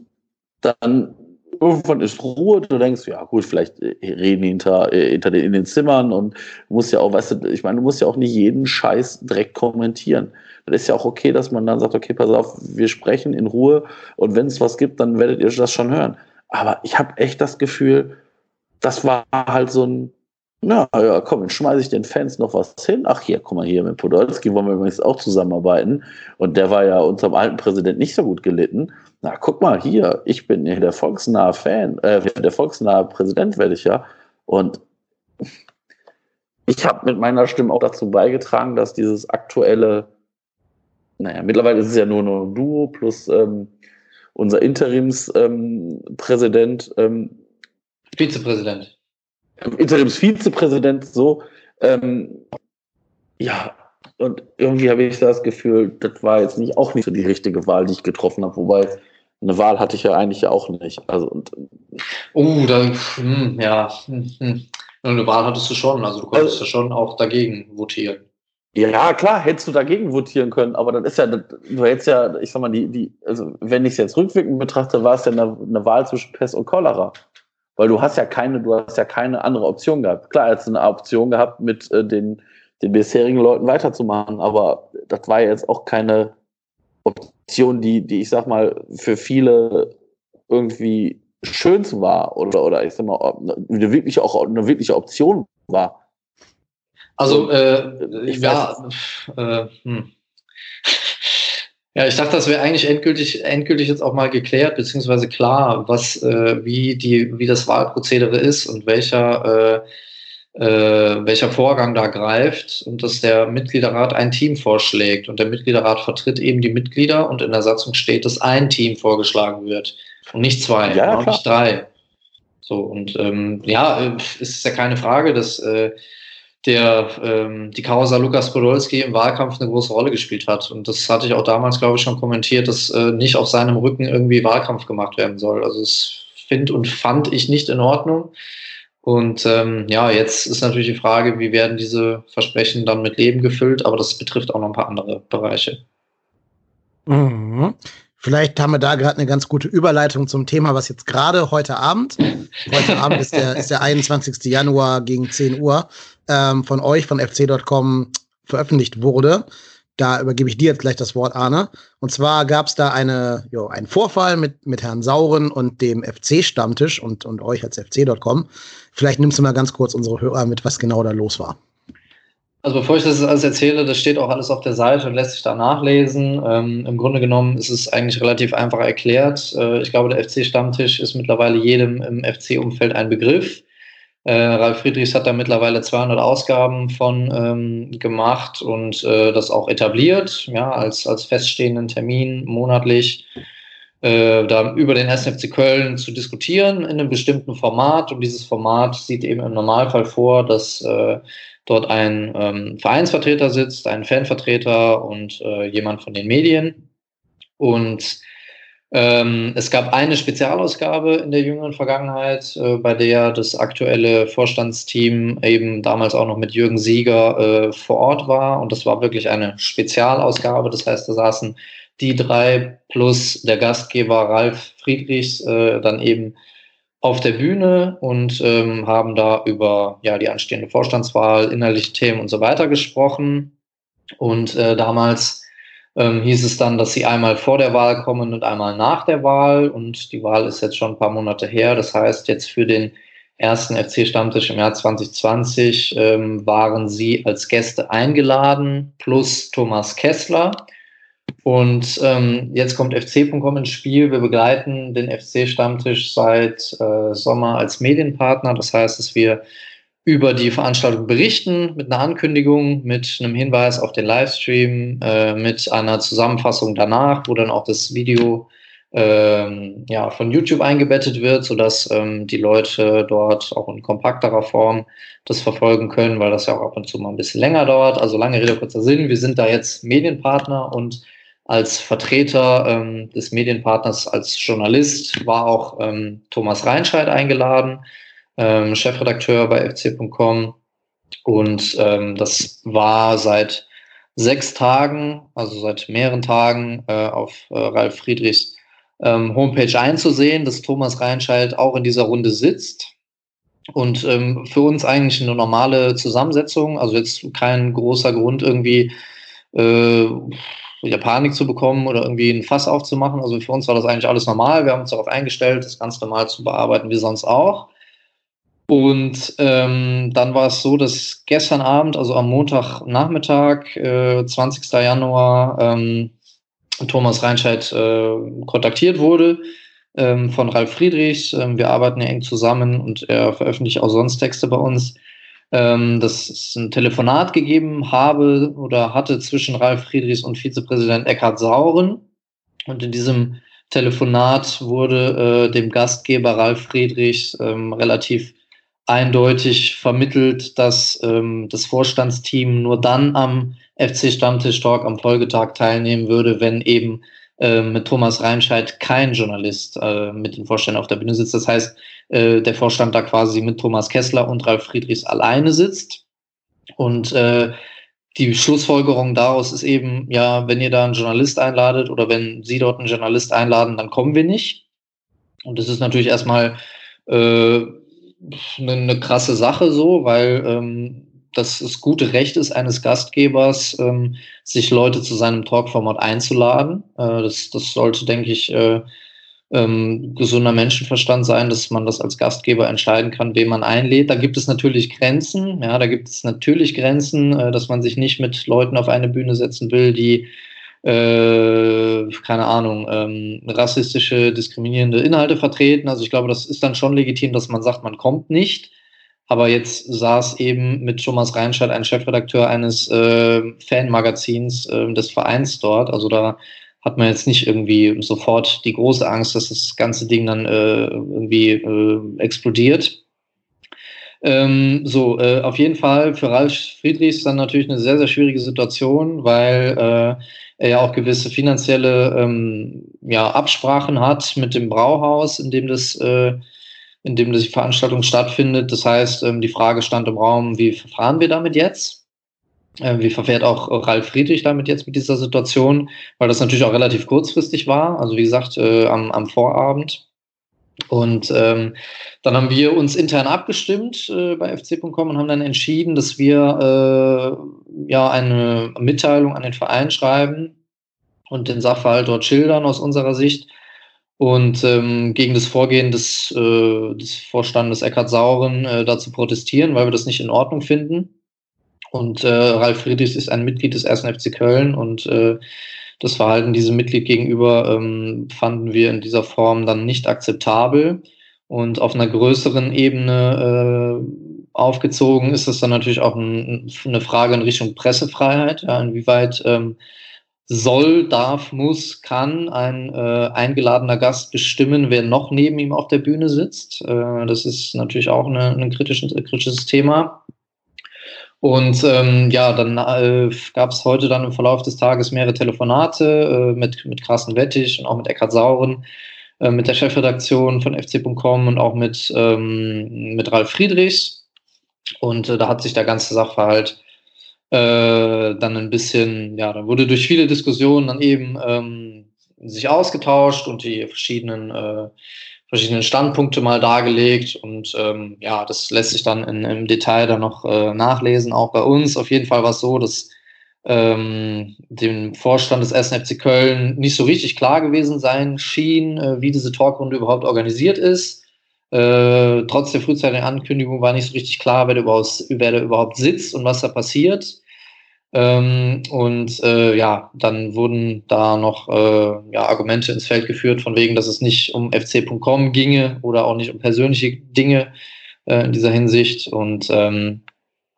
dann irgendwann ist Ruhe, du denkst, ja gut, vielleicht äh, reden hinter, äh, hinter den, in den Zimmern und du musst ja auch, weißt du, ich meine, du musst ja auch nicht jeden Scheiß direkt kommentieren. Das ist ja auch okay, dass man dann sagt, okay, pass auf, wir sprechen in Ruhe und wenn es was gibt, dann werdet ihr das schon hören. Aber ich habe echt das Gefühl, das war halt so ein, na ja, komm, dann schmeiße ich den Fans noch was hin. Ach hier, guck mal hier, mit Podolski wollen wir übrigens auch zusammenarbeiten. Und der war ja unserem alten Präsident nicht so gut gelitten. Na, guck mal hier, ich bin hier der volksnahe Fan, äh, der volksnahe Präsident werde ich ja. Und ich habe mit meiner Stimme auch dazu beigetragen, dass dieses aktuelle, naja, mittlerweile ist es ja nur noch ein Duo plus ähm, unser Interimspräsident. Ähm, Vizepräsident. Interimsvizepräsident so. Ähm, ja, und irgendwie habe ich das Gefühl, das war jetzt nicht auch nicht so die richtige Wahl, die ich getroffen habe, wobei eine Wahl hatte ich ja eigentlich auch nicht. Also und, oh, da, hm, ja, hm, hm. eine Wahl hattest du schon, also du konntest also, ja schon auch dagegen votieren. Ja, klar, hättest du dagegen votieren können, aber das ist ja, du hättest ja, ich sag mal, die, die, also wenn ich es jetzt rückwirkend betrachte, war es ja eine, eine Wahl zwischen Pest und Cholera. Weil du hast ja keine, du hast ja keine andere Option gehabt. Klar, hat eine Option gehabt, mit äh, den, den bisherigen Leuten weiterzumachen, aber das war ja jetzt auch keine Option, die, die ich sag mal, für viele irgendwie schön war oder, oder ich sag mal, eine wirkliche, auch eine wirkliche Option war. Also, äh, ich ja, äh, hm. Ja, ich dachte, das wäre eigentlich endgültig, endgültig jetzt auch mal geklärt, beziehungsweise klar, was, äh, wie, die, wie das Wahlprozedere ist und welcher, äh, äh, welcher Vorgang da greift und dass der Mitgliederrat ein Team vorschlägt und der Mitgliederrat vertritt eben die Mitglieder und in der Satzung steht, dass ein Team vorgeschlagen wird und nicht zwei, ja, und nicht drei. So, und ähm, ja, ist ja keine Frage, dass äh, der ähm, die Causa Lukas Podolski im Wahlkampf eine große Rolle gespielt hat. Und das hatte ich auch damals, glaube ich, schon kommentiert, dass äh, nicht auf seinem Rücken irgendwie Wahlkampf gemacht werden soll. Also das finde und fand ich nicht in Ordnung. Und ähm, ja, jetzt ist natürlich die Frage, wie werden diese Versprechen dann mit Leben gefüllt, aber das betrifft auch noch ein paar andere Bereiche. Mhm. Vielleicht haben wir da gerade eine ganz gute Überleitung zum Thema, was jetzt gerade heute Abend, heute Abend ist der, ist der 21. Januar gegen 10 Uhr, ähm, von euch, von fc.com veröffentlicht wurde. Da übergebe ich dir jetzt gleich das Wort, Arne. Und zwar gab es da eine, jo, einen Vorfall mit, mit Herrn Sauren und dem FC-Stammtisch und, und euch als fc.com. Vielleicht nimmst du mal ganz kurz unsere Hörer mit, was genau da los war. Also bevor ich das alles erzähle, das steht auch alles auf der Seite und lässt sich da nachlesen. Ähm, Im Grunde genommen ist es eigentlich relativ einfach erklärt. Äh, ich glaube, der FC-Stammtisch ist mittlerweile jedem im FC-Umfeld ein Begriff. Äh, Ralf Friedrichs hat da mittlerweile 200 Ausgaben von ähm, gemacht und äh, das auch etabliert, ja, als, als feststehenden Termin monatlich äh, da über den SFC Köln zu diskutieren in einem bestimmten Format. Und dieses Format sieht eben im Normalfall vor, dass äh, dort ein ähm, Vereinsvertreter sitzt, ein Fanvertreter und äh, jemand von den Medien. Und ähm, es gab eine Spezialausgabe in der jüngeren Vergangenheit, äh, bei der das aktuelle Vorstandsteam eben damals auch noch mit Jürgen Sieger äh, vor Ort war. Und das war wirklich eine Spezialausgabe. Das heißt, da saßen die drei plus der Gastgeber Ralf Friedrichs äh, dann eben auf der Bühne und ähm, haben da über ja, die anstehende Vorstandswahl, innerliche Themen und so weiter gesprochen. Und äh, damals ähm, hieß es dann, dass sie einmal vor der Wahl kommen und einmal nach der Wahl. Und die Wahl ist jetzt schon ein paar Monate her. Das heißt, jetzt für den ersten FC-Stammtisch im Jahr 2020 ähm, waren sie als Gäste eingeladen, plus Thomas Kessler. Und ähm, jetzt kommt FC.com ins Spiel. Wir begleiten den FC-Stammtisch seit äh, Sommer als Medienpartner. Das heißt, dass wir über die Veranstaltung berichten mit einer Ankündigung, mit einem Hinweis auf den Livestream, äh, mit einer Zusammenfassung danach, wo dann auch das Video ähm, ja, von YouTube eingebettet wird, sodass ähm, die Leute dort auch in kompakterer Form das verfolgen können, weil das ja auch ab und zu mal ein bisschen länger dauert. Also lange Rede, kurzer Sinn. Wir sind da jetzt Medienpartner und als Vertreter ähm, des Medienpartners, als Journalist war auch ähm, Thomas Reinscheid eingeladen ähm, Chefredakteur bei fc.com. Und ähm, das war seit sechs Tagen, also seit mehreren Tagen, äh, auf äh, Ralf Friedrichs ähm, Homepage einzusehen, dass Thomas Reinscheid auch in dieser Runde sitzt. Und ähm, für uns eigentlich eine normale Zusammensetzung, also jetzt kein großer Grund irgendwie äh, wieder Panik zu bekommen oder irgendwie ein Fass aufzumachen. Also für uns war das eigentlich alles normal. Wir haben uns darauf eingestellt, das ganz normal zu bearbeiten wie sonst auch. Und ähm, dann war es so, dass gestern Abend, also am Montagnachmittag, äh, 20. Januar, ähm, Thomas Reinscheid äh, kontaktiert wurde ähm, von Ralf Friedrichs. Ähm, wir arbeiten ja eng zusammen und er veröffentlicht auch sonst Texte bei uns. Ähm, dass es ein Telefonat gegeben habe oder hatte zwischen Ralf Friedrichs und Vizepräsident Eckhard Sauren. Und in diesem Telefonat wurde äh, dem Gastgeber Ralf Friedrichs ähm, relativ eindeutig vermittelt, dass ähm, das Vorstandsteam nur dann am FC Stammtisch Talk am Folgetag teilnehmen würde, wenn eben äh, mit Thomas Reinscheid kein Journalist äh, mit den Vorständen auf der Bühne sitzt. Das heißt, äh, der Vorstand da quasi mit Thomas Kessler und Ralf Friedrichs alleine sitzt. Und äh, die Schlussfolgerung daraus ist eben, ja, wenn ihr da einen Journalist einladet oder wenn Sie dort einen Journalist einladen, dann kommen wir nicht. Und das ist natürlich erstmal äh, eine, eine krasse Sache so, weil ähm, das das gute Recht ist eines Gastgebers, ähm, sich Leute zu seinem Talkformat einzuladen. Äh, das, das sollte, denke ich, äh, ähm, gesunder Menschenverstand sein, dass man das als Gastgeber entscheiden kann, wen man einlädt. Da gibt es natürlich Grenzen. Ja, da gibt es natürlich Grenzen, äh, dass man sich nicht mit Leuten auf eine Bühne setzen will, die äh, keine Ahnung, ähm, rassistische, diskriminierende Inhalte vertreten. Also ich glaube, das ist dann schon legitim, dass man sagt, man kommt nicht. Aber jetzt saß eben mit Thomas Reinscheid ein Chefredakteur eines äh, Fanmagazins äh, des Vereins dort. Also da hat man jetzt nicht irgendwie sofort die große Angst, dass das ganze Ding dann äh, irgendwie äh, explodiert. Ähm, so, äh, auf jeden Fall für Ralf Friedrichs dann natürlich eine sehr, sehr schwierige Situation, weil äh, er ja auch gewisse finanzielle ähm, ja, Absprachen hat mit dem Brauhaus, in dem das, äh, in dem die Veranstaltung stattfindet. Das heißt, ähm, die Frage stand im Raum, wie verfahren wir damit jetzt? Äh, wie verfährt auch Ralf Friedrich damit jetzt mit dieser Situation? Weil das natürlich auch relativ kurzfristig war. Also wie gesagt, äh, am, am Vorabend. Und ähm, dann haben wir uns intern abgestimmt äh, bei fc.com und haben dann entschieden, dass wir äh, ja eine Mitteilung an den Verein schreiben und den Sachverhalt dort schildern aus unserer Sicht und ähm, gegen das Vorgehen des, äh, des Vorstandes Eckhard Sauren äh, dazu protestieren, weil wir das nicht in Ordnung finden. Und äh, Ralf Friedrichs ist ein Mitglied des 1. FC Köln und äh, das Verhalten diesem Mitglied gegenüber ähm, fanden wir in dieser Form dann nicht akzeptabel. Und auf einer größeren Ebene äh, aufgezogen ist es dann natürlich auch ein, eine Frage in Richtung Pressefreiheit. Ja, inwieweit ähm, soll, darf, muss, kann ein äh, eingeladener Gast bestimmen, wer noch neben ihm auf der Bühne sitzt. Äh, das ist natürlich auch eine, ein kritisches, kritisches Thema. Und ähm, ja, dann äh, gab es heute dann im Verlauf des Tages mehrere Telefonate äh, mit, mit Carsten Wettig und auch mit Eckhard Sauren, äh, mit der Chefredaktion von fc.com und auch mit, ähm, mit Ralf Friedrichs. Und äh, da hat sich der ganze Sachverhalt äh, dann ein bisschen, ja, da wurde durch viele Diskussionen dann eben ähm, sich ausgetauscht und die verschiedenen, äh, verschiedenen Standpunkte mal dargelegt. Und ähm, ja, das lässt sich dann in, im Detail dann noch äh, nachlesen. Auch bei uns auf jeden Fall war es so, dass ähm, dem Vorstand des SNFC Köln nicht so richtig klar gewesen sein schien, äh, wie diese Talkrunde überhaupt organisiert ist. Äh, trotz der frühzeitigen Ankündigung war nicht so richtig klar, wer da überhaupt, wer da überhaupt sitzt und was da passiert. Ähm, und äh, ja, dann wurden da noch äh, ja, Argumente ins Feld geführt, von wegen, dass es nicht um fc.com ginge oder auch nicht um persönliche Dinge äh, in dieser Hinsicht. Und ähm,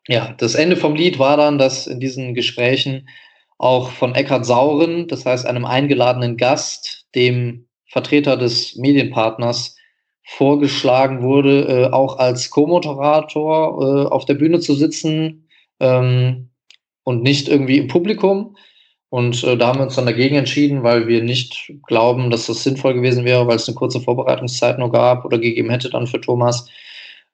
ja, das Ende vom Lied war dann, dass in diesen Gesprächen auch von Eckhard Sauren, das heißt einem eingeladenen Gast, dem Vertreter des Medienpartners, vorgeschlagen wurde, äh, auch als Co-Moderator äh, auf der Bühne zu sitzen ähm, und nicht irgendwie im Publikum. Und äh, da haben wir uns dann dagegen entschieden, weil wir nicht glauben, dass das sinnvoll gewesen wäre, weil es eine kurze Vorbereitungszeit nur gab oder gegeben hätte dann für Thomas.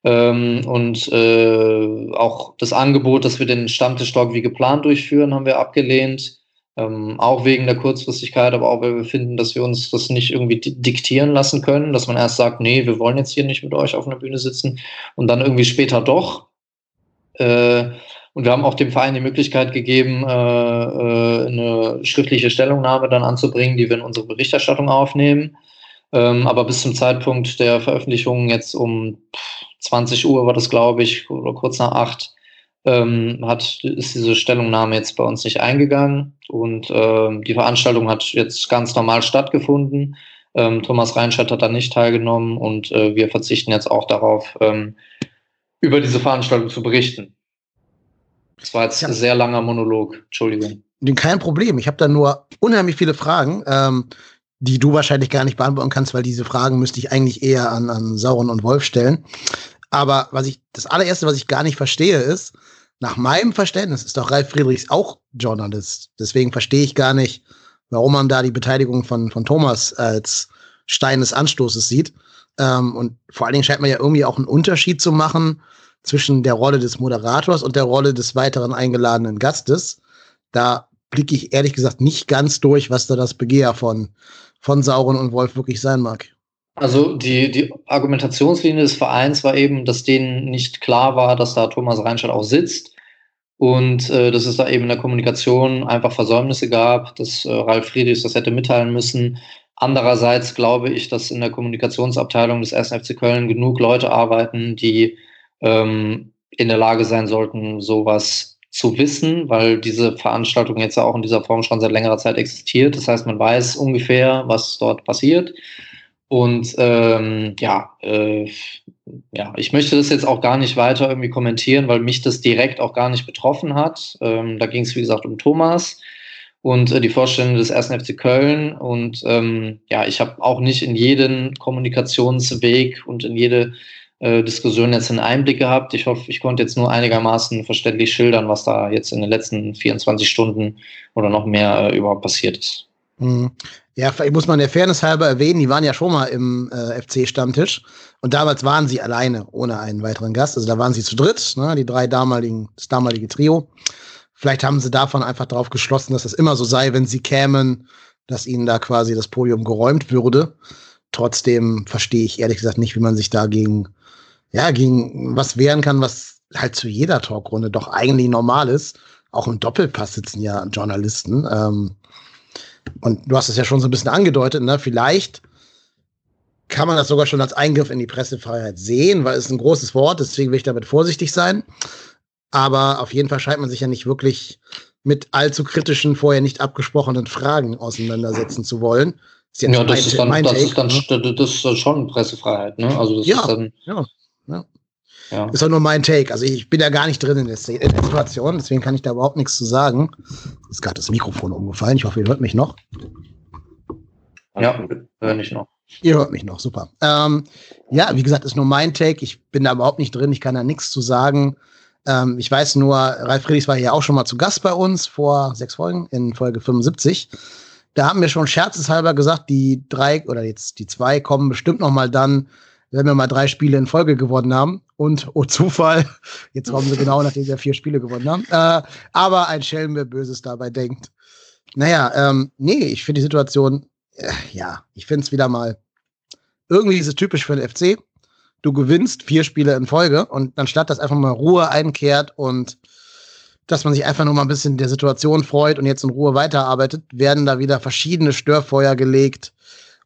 Ähm, und äh, auch das Angebot, dass wir den Stammtischtalk wie geplant durchführen, haben wir abgelehnt. Ähm, auch wegen der Kurzfristigkeit, aber auch weil wir finden, dass wir uns das nicht irgendwie diktieren lassen können, dass man erst sagt, nee, wir wollen jetzt hier nicht mit euch auf einer Bühne sitzen und dann irgendwie später doch. Äh, und wir haben auch dem Verein die Möglichkeit gegeben, äh, äh, eine schriftliche Stellungnahme dann anzubringen, die wir in unsere Berichterstattung aufnehmen. Ähm, aber bis zum Zeitpunkt der Veröffentlichung, jetzt um 20 Uhr war das, glaube ich, oder kurz nach acht, ähm, hat, ist diese Stellungnahme jetzt bei uns nicht eingegangen. Und ähm, die Veranstaltung hat jetzt ganz normal stattgefunden. Ähm, Thomas Reinscheid hat da nicht teilgenommen und äh, wir verzichten jetzt auch darauf, ähm, über diese Veranstaltung zu berichten. Das war jetzt ein sehr langer Monolog. Entschuldigung. Kein Problem. Ich habe da nur unheimlich viele Fragen. Ähm, die du wahrscheinlich gar nicht beantworten kannst, weil diese Fragen müsste ich eigentlich eher an, an Sauron und Wolf stellen. Aber was ich, das allererste, was ich gar nicht verstehe, ist, nach meinem Verständnis ist doch Ralf Friedrichs auch Journalist. Deswegen verstehe ich gar nicht, warum man da die Beteiligung von, von Thomas als Stein des Anstoßes sieht. Ähm, und vor allen Dingen scheint man ja irgendwie auch einen Unterschied zu machen zwischen der Rolle des Moderators und der Rolle des weiteren eingeladenen Gastes. Da blicke ich ehrlich gesagt nicht ganz durch, was da das Begehr von von Sauron und Wolf wirklich sein mag. Also die, die Argumentationslinie des Vereins war eben, dass denen nicht klar war, dass da Thomas Reinscheid auch sitzt und äh, dass es da eben in der Kommunikation einfach Versäumnisse gab, dass äh, Ralf Friedrichs das hätte mitteilen müssen. Andererseits glaube ich, dass in der Kommunikationsabteilung des 1. FC Köln genug Leute arbeiten, die ähm, in der Lage sein sollten, sowas zu wissen, weil diese Veranstaltung jetzt ja auch in dieser Form schon seit längerer Zeit existiert. Das heißt, man weiß ungefähr, was dort passiert. Und ähm, ja, äh, ja, ich möchte das jetzt auch gar nicht weiter irgendwie kommentieren, weil mich das direkt auch gar nicht betroffen hat. Ähm, da ging es, wie gesagt, um Thomas und äh, die Vorstände des 1. FC Köln. Und ähm, ja, ich habe auch nicht in jeden Kommunikationsweg und in jede äh, Diskussion jetzt einen Einblick gehabt. Ich hoffe, ich konnte jetzt nur einigermaßen verständlich schildern, was da jetzt in den letzten 24 Stunden oder noch mehr äh, überhaupt passiert ist. Mhm. Ja, vielleicht muss man der Fairness halber erwähnen, die waren ja schon mal im äh, FC-Stammtisch und damals waren sie alleine, ohne einen weiteren Gast. Also da waren sie zu dritt, ne, die drei damaligen, das damalige Trio. Vielleicht haben sie davon einfach darauf geschlossen, dass das immer so sei, wenn sie kämen, dass ihnen da quasi das Podium geräumt würde. Trotzdem verstehe ich ehrlich gesagt nicht, wie man sich dagegen ja, gegen was wehren kann, was halt zu jeder Talkrunde doch eigentlich normal ist. Auch im Doppelpass sitzen ja Journalisten. Ähm, und du hast es ja schon so ein bisschen angedeutet, ne? Vielleicht kann man das sogar schon als Eingriff in die Pressefreiheit sehen, weil es ein großes Wort, deswegen will ich damit vorsichtig sein. Aber auf jeden Fall scheint man sich ja nicht wirklich mit allzu kritischen, vorher nicht abgesprochenen Fragen auseinandersetzen zu wollen. Ist ja, ja das, ist dann, das, ist dann, ne? das ist schon Pressefreiheit, ne? Also das ja, ist dann, ja. Ja. Ist auch nur mein Take. Also ich bin ja gar nicht drin in der, in der Situation, deswegen kann ich da überhaupt nichts zu sagen. Ist gerade das Mikrofon umgefallen. Ich hoffe, ihr hört mich noch. Ja, höre ich noch. Ihr hört mich noch, super. Ähm, ja, wie gesagt, ist nur mein Take. Ich bin da überhaupt nicht drin. Ich kann da nichts zu sagen. Ähm, ich weiß nur, Ralf Friedrichs war ja auch schon mal zu Gast bei uns vor sechs Folgen, in Folge 75. Da haben wir schon scherzeshalber gesagt, die drei oder jetzt die zwei kommen bestimmt noch mal dann, wenn wir mal drei Spiele in Folge gewonnen haben. Und, oh Zufall, jetzt kommen sie genau, nachdem wir vier Spiele gewonnen haben. Äh, aber ein Schelm, wer Böses dabei denkt. Naja, ähm, nee, ich finde die Situation, äh, ja, ich finde es wieder mal, irgendwie ist es typisch für den FC. Du gewinnst vier Spiele in Folge und anstatt dass einfach mal Ruhe einkehrt und dass man sich einfach nur mal ein bisschen der Situation freut und jetzt in Ruhe weiterarbeitet, werden da wieder verschiedene Störfeuer gelegt.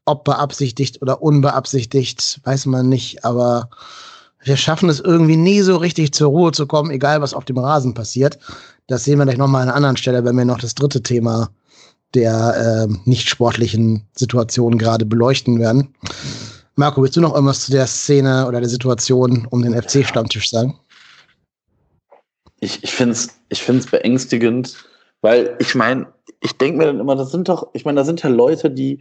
Ob beabsichtigt oder unbeabsichtigt, weiß man nicht, aber wir schaffen es irgendwie nie so richtig zur Ruhe zu kommen, egal was auf dem Rasen passiert. Das sehen wir gleich nochmal an einer anderen Stelle, wenn wir noch das dritte Thema der äh, nicht sportlichen Situation gerade beleuchten werden. Marco, willst du noch irgendwas zu der Szene oder der Situation um den FC-Stammtisch sagen? Ich, ich finde es ich find's beängstigend, weil ich meine, ich denke mir dann immer, das sind doch, ich meine, da sind ja Leute, die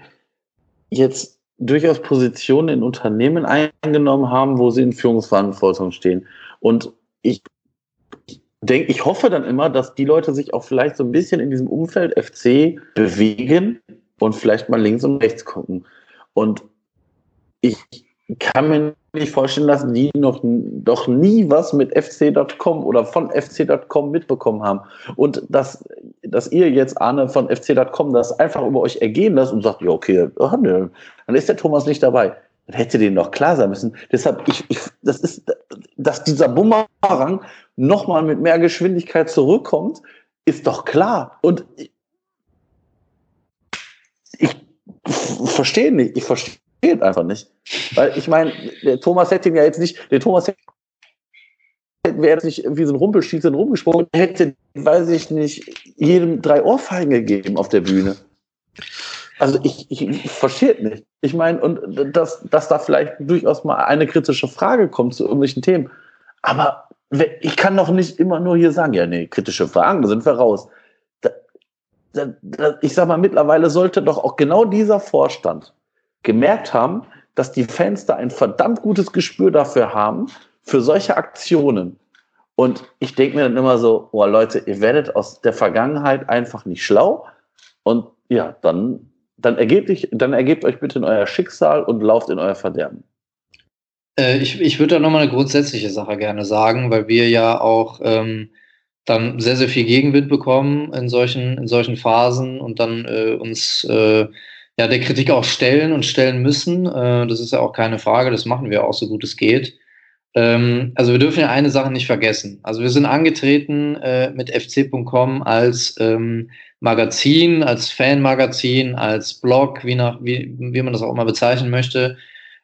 jetzt durchaus Positionen in Unternehmen eingenommen haben, wo sie in Führungsverantwortung stehen. Und ich denke, ich hoffe dann immer, dass die Leute sich auch vielleicht so ein bisschen in diesem Umfeld FC bewegen und vielleicht mal links und rechts gucken. Und ich kann mir nicht vorstellen, dass die noch doch nie was mit FC.com oder von FC.com mitbekommen haben. Und dass, dass ihr jetzt, Arne, von FC.com das einfach über euch ergehen lasst und sagt, ja, okay, dann ist der Thomas nicht dabei. Dann hätte denen doch klar sein müssen. Deshalb, ich, ich, das ist, dass dieser Bumerang nochmal mit mehr Geschwindigkeit zurückkommt, ist doch klar. Und ich, ich verstehe nicht, ich verstehe einfach nicht. Weil ich meine, der Thomas hätte ihn ja jetzt nicht, der Thomas hätte wäre jetzt nicht wie so ein Rumpelschießer rumgesprungen, hätte, weiß ich nicht, jedem drei Ohrfeigen gegeben auf der Bühne. Also ich, ich, ich verstehe nicht. Ich meine, und dass, dass da vielleicht durchaus mal eine kritische Frage kommt zu irgendwelchen Themen. Aber ich kann doch nicht immer nur hier sagen, ja, nee, kritische Fragen, da sind wir raus. Da, da, da, ich sag mal, mittlerweile sollte doch auch genau dieser Vorstand gemerkt haben, dass die Fans da ein verdammt gutes Gespür dafür haben, für solche Aktionen. Und ich denke mir dann immer so, oh Leute, ihr werdet aus der Vergangenheit einfach nicht schlau. Und ja, dann dann ergebt, ich, dann ergebt euch bitte in euer Schicksal und lauft in euer Verderben. Äh, ich ich würde da nochmal eine grundsätzliche Sache gerne sagen, weil wir ja auch ähm, dann sehr, sehr viel Gegenwind bekommen in solchen, in solchen Phasen und dann äh, uns äh, ja, der Kritik auch stellen und stellen müssen. Äh, das ist ja auch keine Frage, das machen wir auch so gut es geht. Ähm, also wir dürfen ja eine Sache nicht vergessen. Also wir sind angetreten äh, mit fc.com als ähm, Magazin, als Fanmagazin, als Blog, wie, nach, wie, wie man das auch immer bezeichnen möchte,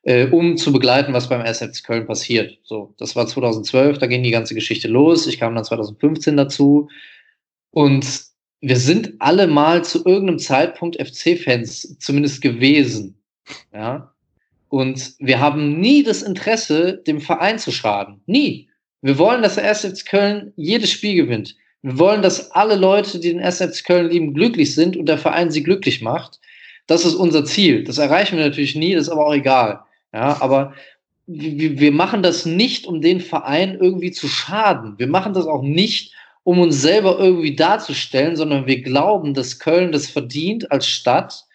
äh, um zu begleiten, was beim SFC Köln passiert. So, das war 2012, da ging die ganze Geschichte los. Ich kam dann 2015 dazu. Und wir sind alle mal zu irgendeinem Zeitpunkt FC-Fans zumindest gewesen. Ja. Und wir haben nie das Interesse, dem Verein zu schaden. Nie. Wir wollen, dass der SFC Köln jedes Spiel gewinnt. Wir wollen, dass alle Leute, die den SFC Köln lieben, glücklich sind und der Verein sie glücklich macht. Das ist unser Ziel. Das erreichen wir natürlich nie, das ist aber auch egal. Ja, aber wir machen das nicht, um den Verein irgendwie zu schaden. Wir machen das auch nicht, um uns selber irgendwie darzustellen, sondern wir glauben, dass Köln das verdient als Stadt,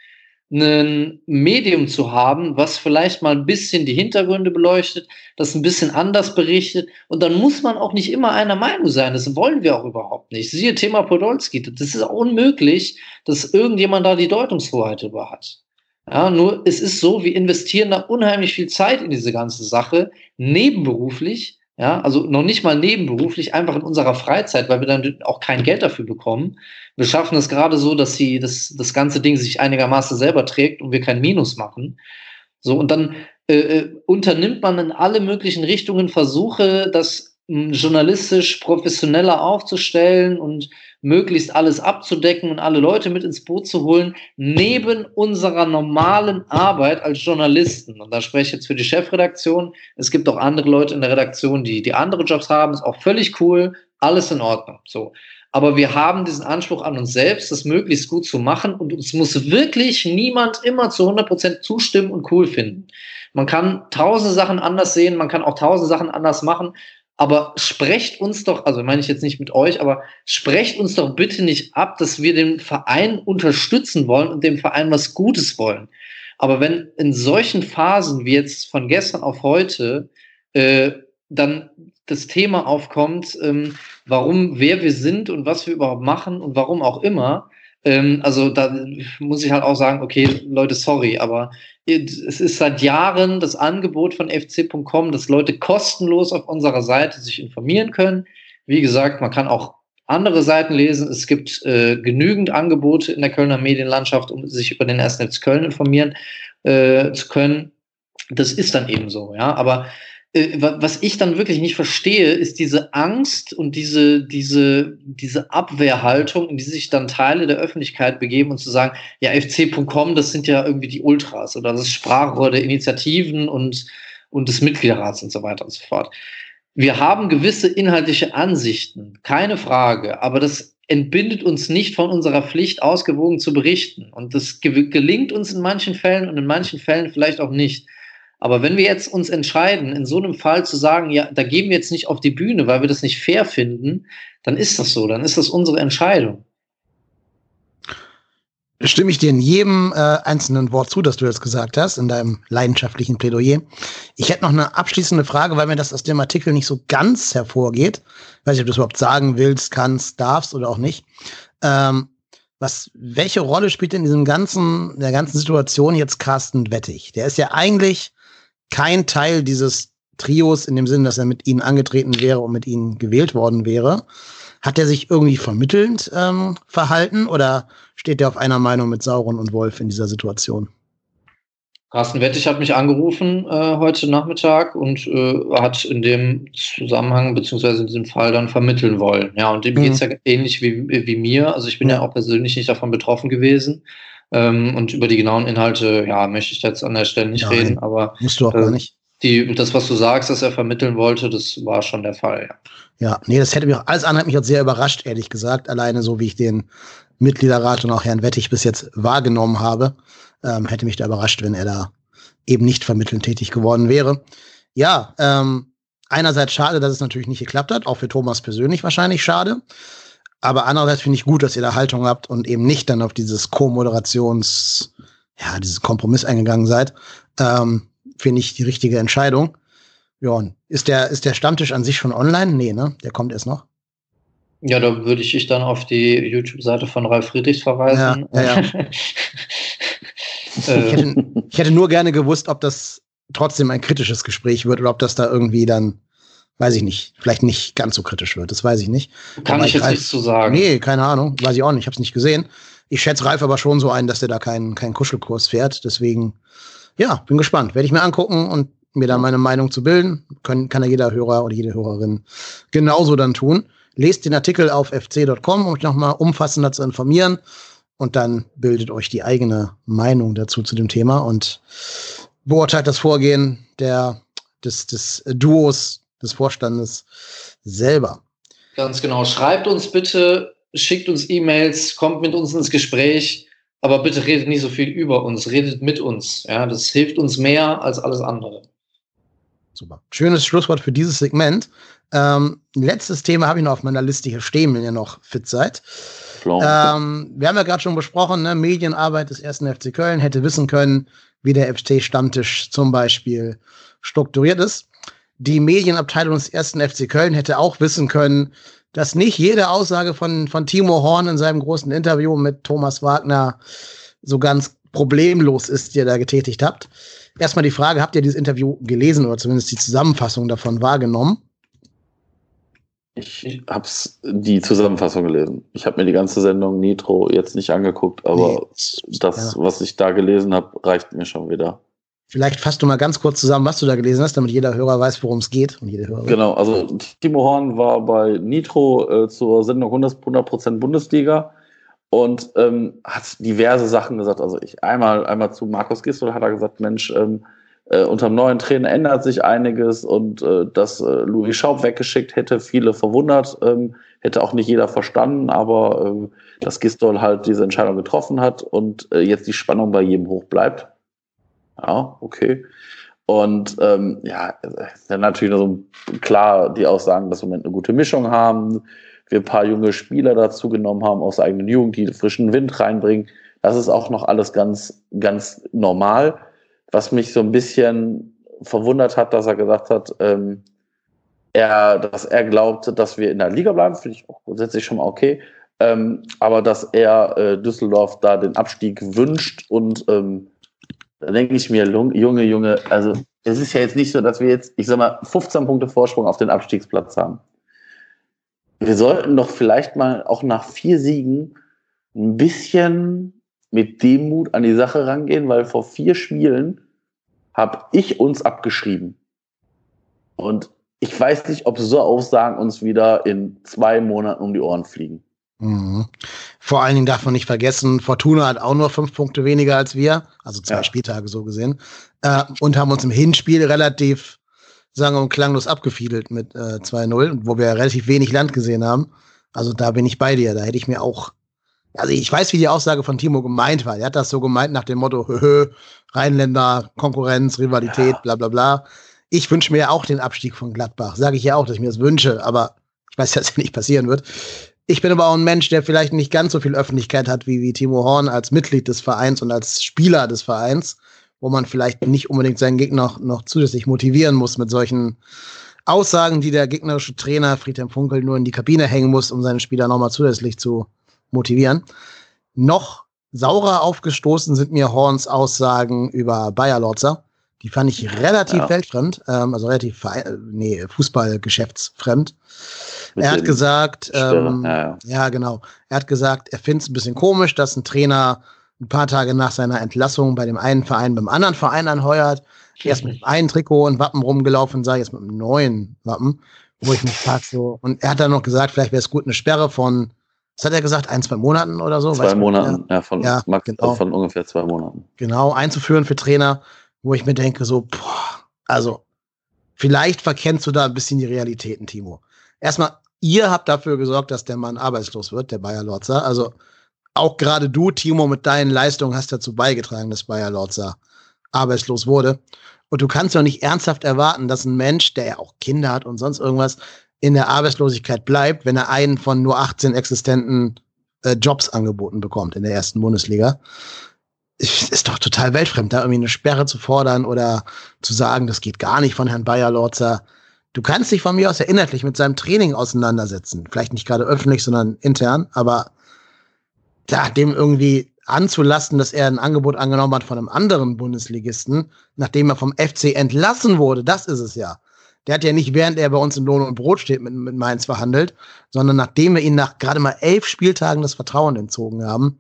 ein Medium zu haben, was vielleicht mal ein bisschen die Hintergründe beleuchtet, das ein bisschen anders berichtet. Und dann muss man auch nicht immer einer Meinung sein. Das wollen wir auch überhaupt nicht. Siehe Thema Podolski. Das ist auch unmöglich, dass irgendjemand da die Deutungshoheit über hat. Ja, nur es ist so, wir investieren da unheimlich viel Zeit in diese ganze Sache, nebenberuflich, ja, also noch nicht mal nebenberuflich, einfach in unserer Freizeit, weil wir dann auch kein Geld dafür bekommen. Wir schaffen es gerade so, dass sie das, das ganze Ding sich einigermaßen selber trägt und wir kein Minus machen. So, und dann äh, äh unternimmt man in alle möglichen Richtungen Versuche, das journalistisch professioneller aufzustellen und möglichst alles abzudecken und alle Leute mit ins Boot zu holen, neben unserer normalen Arbeit als Journalisten. Und da spreche ich jetzt für die Chefredaktion. Es gibt auch andere Leute in der Redaktion, die, die andere Jobs haben. Ist auch völlig cool. Alles in Ordnung. So. Aber wir haben diesen Anspruch an uns selbst, das möglichst gut zu machen. Und es muss wirklich niemand immer zu 100 Prozent zustimmen und cool finden. Man kann tausend Sachen anders sehen, man kann auch tausend Sachen anders machen. Aber sprecht uns doch, also meine ich jetzt nicht mit euch, aber sprecht uns doch bitte nicht ab, dass wir den Verein unterstützen wollen und dem Verein was Gutes wollen. Aber wenn in solchen Phasen wie jetzt von gestern auf heute äh, dann das Thema aufkommt, ähm, warum, wer wir sind und was wir überhaupt machen und warum auch immer, ähm, also da muss ich halt auch sagen, okay, Leute, sorry, aber es ist seit Jahren das Angebot von fc.com, dass Leute kostenlos auf unserer Seite sich informieren können. Wie gesagt, man kann auch andere Seiten lesen. Es gibt äh, genügend Angebote in der Kölner Medienlandschaft, um sich über den 1. FC Köln informieren äh, zu können. Das ist dann eben so, ja. Aber was ich dann wirklich nicht verstehe, ist diese Angst und diese, diese, diese Abwehrhaltung, in die sich dann Teile der Öffentlichkeit begeben und zu sagen, ja, fc.com, das sind ja irgendwie die Ultras oder das Sprachrohr der Initiativen und, und des Mitgliederrats und so weiter und so fort. Wir haben gewisse inhaltliche Ansichten, keine Frage, aber das entbindet uns nicht von unserer Pflicht, ausgewogen zu berichten. Und das gelingt uns in manchen Fällen und in manchen Fällen vielleicht auch nicht. Aber wenn wir jetzt uns entscheiden, in so einem Fall zu sagen, ja, da gehen wir jetzt nicht auf die Bühne, weil wir das nicht fair finden, dann ist das so, dann ist das unsere Entscheidung. Stimme ich dir in jedem äh, einzelnen Wort zu, das du jetzt gesagt hast, in deinem leidenschaftlichen Plädoyer. Ich hätte noch eine abschließende Frage, weil mir das aus dem Artikel nicht so ganz hervorgeht. Ich weiß nicht, ob du es überhaupt sagen willst, kannst, darfst oder auch nicht. Ähm, was, welche Rolle spielt in diesem ganzen, der ganzen Situation jetzt Carsten Wettig? Der ist ja eigentlich kein Teil dieses Trios in dem Sinne, dass er mit ihnen angetreten wäre und mit ihnen gewählt worden wäre. Hat er sich irgendwie vermittelnd ähm, verhalten oder steht er auf einer Meinung mit Sauron und Wolf in dieser Situation? Carsten Wettig hat mich angerufen äh, heute Nachmittag und äh, hat in dem Zusammenhang beziehungsweise in diesem Fall dann vermitteln wollen. Ja, und dem mhm. geht es ja ähnlich wie, wie mir. Also ich bin ja. ja auch persönlich nicht davon betroffen gewesen. Ähm, und über die genauen Inhalte, ja, möchte ich jetzt an der Stelle nicht Nein, reden, aber musst du auch äh, gar nicht. Die, das, was du sagst, dass er vermitteln wollte, das war schon der Fall, ja. Ja, nee, das hätte mich auch, alles andere hat mich auch sehr überrascht, ehrlich gesagt. Alleine so, wie ich den Mitgliederrat und auch Herrn Wettig bis jetzt wahrgenommen habe, ähm, hätte mich da überrascht, wenn er da eben nicht vermittelnd tätig geworden wäre. Ja, ähm, einerseits schade, dass es natürlich nicht geklappt hat, auch für Thomas persönlich wahrscheinlich schade. Aber andererseits finde ich gut, dass ihr da Haltung habt und eben nicht dann auf dieses Co-Moderations, ja, dieses Kompromiss eingegangen seid. Ähm, finde ich die richtige Entscheidung. Ja, ist der, ist der Stammtisch an sich schon online? Nee, ne? Der kommt erst noch. Ja, da würde ich dich dann auf die YouTube-Seite von Ralf Friedrichs verweisen. Ja, ja, ja. [LAUGHS] ich, hätte, ich hätte nur gerne gewusst, ob das trotzdem ein kritisches Gespräch wird oder ob das da irgendwie dann weiß ich nicht, vielleicht nicht ganz so kritisch wird. Das weiß ich nicht. Kann aber ich jetzt Ralf, nichts zu sagen. Nee, keine Ahnung. Weiß ich auch nicht. Ich habe es nicht gesehen. Ich schätze Ralf aber schon so ein, dass der da keinen keinen Kuschelkurs fährt. Deswegen, ja, bin gespannt. Werde ich mir angucken und mir da meine Meinung zu bilden. Können, kann ja jeder Hörer oder jede Hörerin genauso dann tun. Lest den Artikel auf fc.com, um euch nochmal umfassender zu informieren. Und dann bildet euch die eigene Meinung dazu zu dem Thema und beurteilt das Vorgehen der, des, des Duos des Vorstandes selber. Ganz genau. Schreibt uns bitte, schickt uns E-Mails, kommt mit uns ins Gespräch, aber bitte redet nicht so viel über uns, redet mit uns. Ja, das hilft uns mehr als alles andere. Super. Schönes Schlusswort für dieses Segment. Ähm, letztes Thema habe ich noch auf meiner Liste hier stehen, wenn ihr noch fit seid. Ähm, wir haben ja gerade schon besprochen, ne? Medienarbeit des ersten FC Köln hätte wissen können, wie der FC-Stammtisch zum Beispiel strukturiert ist die Medienabteilung des ersten FC Köln hätte auch wissen können, dass nicht jede Aussage von, von Timo Horn in seinem großen Interview mit Thomas Wagner so ganz problemlos ist, die ihr da getätigt habt. Erstmal die Frage, habt ihr dieses Interview gelesen oder zumindest die Zusammenfassung davon wahrgenommen? Ich habe die Zusammenfassung gelesen. Ich habe mir die ganze Sendung Nitro jetzt nicht angeguckt, aber nee. das, ja. was ich da gelesen habe, reicht mir schon wieder. Vielleicht fasst du mal ganz kurz zusammen, was du da gelesen hast, damit jeder Hörer weiß, worum es geht. Und jede Hörerin. Genau, also Timo Horn war bei Nitro äh, zur Sendung 100%, Bundesliga und ähm, hat diverse Sachen gesagt. Also ich einmal, einmal zu Markus Gisdol hat er gesagt, Mensch, ähm, äh, unter dem neuen Trainer ändert sich einiges und äh, dass äh, Louis Schaub weggeschickt hätte, viele verwundert, ähm, hätte auch nicht jeder verstanden, aber äh, dass Gisdol halt diese Entscheidung getroffen hat und äh, jetzt die Spannung bei jedem hoch bleibt. Ja, okay. Und ähm, ja, ja natürlich so klar die Aussagen, dass wir eine gute Mischung haben, wir ein paar junge Spieler dazu genommen haben aus der eigenen Jugend, die frischen Wind reinbringen. Das ist auch noch alles ganz, ganz normal. Was mich so ein bisschen verwundert hat, dass er gesagt hat, ähm, er, dass er glaubte, dass wir in der Liga bleiben, finde ich auch grundsätzlich schon mal okay. Ähm, aber dass er äh, Düsseldorf da den Abstieg wünscht und ähm, da denke ich mir, Junge, Junge, also es ist ja jetzt nicht so, dass wir jetzt, ich sag mal, 15 Punkte Vorsprung auf den Abstiegsplatz haben. Wir sollten doch vielleicht mal auch nach vier Siegen ein bisschen mit Demut an die Sache rangehen, weil vor vier Spielen habe ich uns abgeschrieben. Und ich weiß nicht, ob so Aussagen uns wieder in zwei Monaten um die Ohren fliegen. Mhm. Vor allen Dingen darf man nicht vergessen, Fortuna hat auch nur fünf Punkte weniger als wir, also zwei ja. Spieltage so gesehen, äh, und haben uns im Hinspiel relativ, sagen wir mal, klanglos abgefiedelt mit äh, 2-0, wo wir relativ wenig Land gesehen haben. Also da bin ich bei dir. Da hätte ich mir auch, also ich weiß, wie die Aussage von Timo gemeint war. Er hat das so gemeint nach dem Motto, [LAUGHS] höhö, Rheinländer, Konkurrenz, Rivalität, ja. bla bla bla. Ich wünsche mir auch den Abstieg von Gladbach. Sage ich ja auch, dass ich mir das wünsche, aber ich weiß, [LAUGHS] dass es nicht passieren wird. Ich bin aber auch ein Mensch, der vielleicht nicht ganz so viel Öffentlichkeit hat wie, wie Timo Horn als Mitglied des Vereins und als Spieler des Vereins, wo man vielleicht nicht unbedingt seinen Gegner noch, noch zusätzlich motivieren muss mit solchen Aussagen, die der gegnerische Trainer Friedhelm Funkel nur in die Kabine hängen muss, um seine Spieler nochmal zusätzlich zu motivieren. Noch saurer aufgestoßen sind mir Horns Aussagen über Bayer Lorzer. Die fand ich relativ ja. weltfremd, ähm, also relativ nee, Fußballgeschäftsfremd. er hat gesagt, ähm, ja, ja. ja, genau. Er hat gesagt, er findet es ein bisschen komisch, dass ein Trainer ein paar Tage nach seiner Entlassung bei dem einen Verein beim anderen Verein anheuert. Erst mit einem Trikot und Wappen rumgelaufen sei, jetzt mit einem neuen Wappen, wo ich mich frage so. Und er hat dann noch gesagt, vielleicht wäre es gut, eine Sperre von, was hat er gesagt, ein, zwei Monaten oder so? Zwei Monaten, ja, von, ja, genau. von ungefähr zwei Monaten. Genau, einzuführen für Trainer wo ich mir denke, so, boah, also vielleicht verkennst du da ein bisschen die Realitäten, Timo. Erstmal, ihr habt dafür gesorgt, dass der Mann arbeitslos wird, der Bayer Lorzer. Also auch gerade du, Timo, mit deinen Leistungen hast dazu beigetragen, dass Bayer Lorzer arbeitslos wurde. Und du kannst doch nicht ernsthaft erwarten, dass ein Mensch, der ja auch Kinder hat und sonst irgendwas, in der Arbeitslosigkeit bleibt, wenn er einen von nur 18 existenten äh, Jobs angeboten bekommt in der ersten Bundesliga ist doch total weltfremd, da irgendwie eine Sperre zu fordern oder zu sagen, das geht gar nicht von Herrn Bayer-Lorzer. Du kannst dich von mir aus ja mit seinem Training auseinandersetzen. Vielleicht nicht gerade öffentlich, sondern intern, aber ja, dem irgendwie anzulasten, dass er ein Angebot angenommen hat von einem anderen Bundesligisten, nachdem er vom FC entlassen wurde, das ist es ja. Der hat ja nicht, während er bei uns in Lohn und Brot steht, mit, mit Mainz verhandelt, sondern nachdem wir ihn nach gerade mal elf Spieltagen das Vertrauen entzogen haben,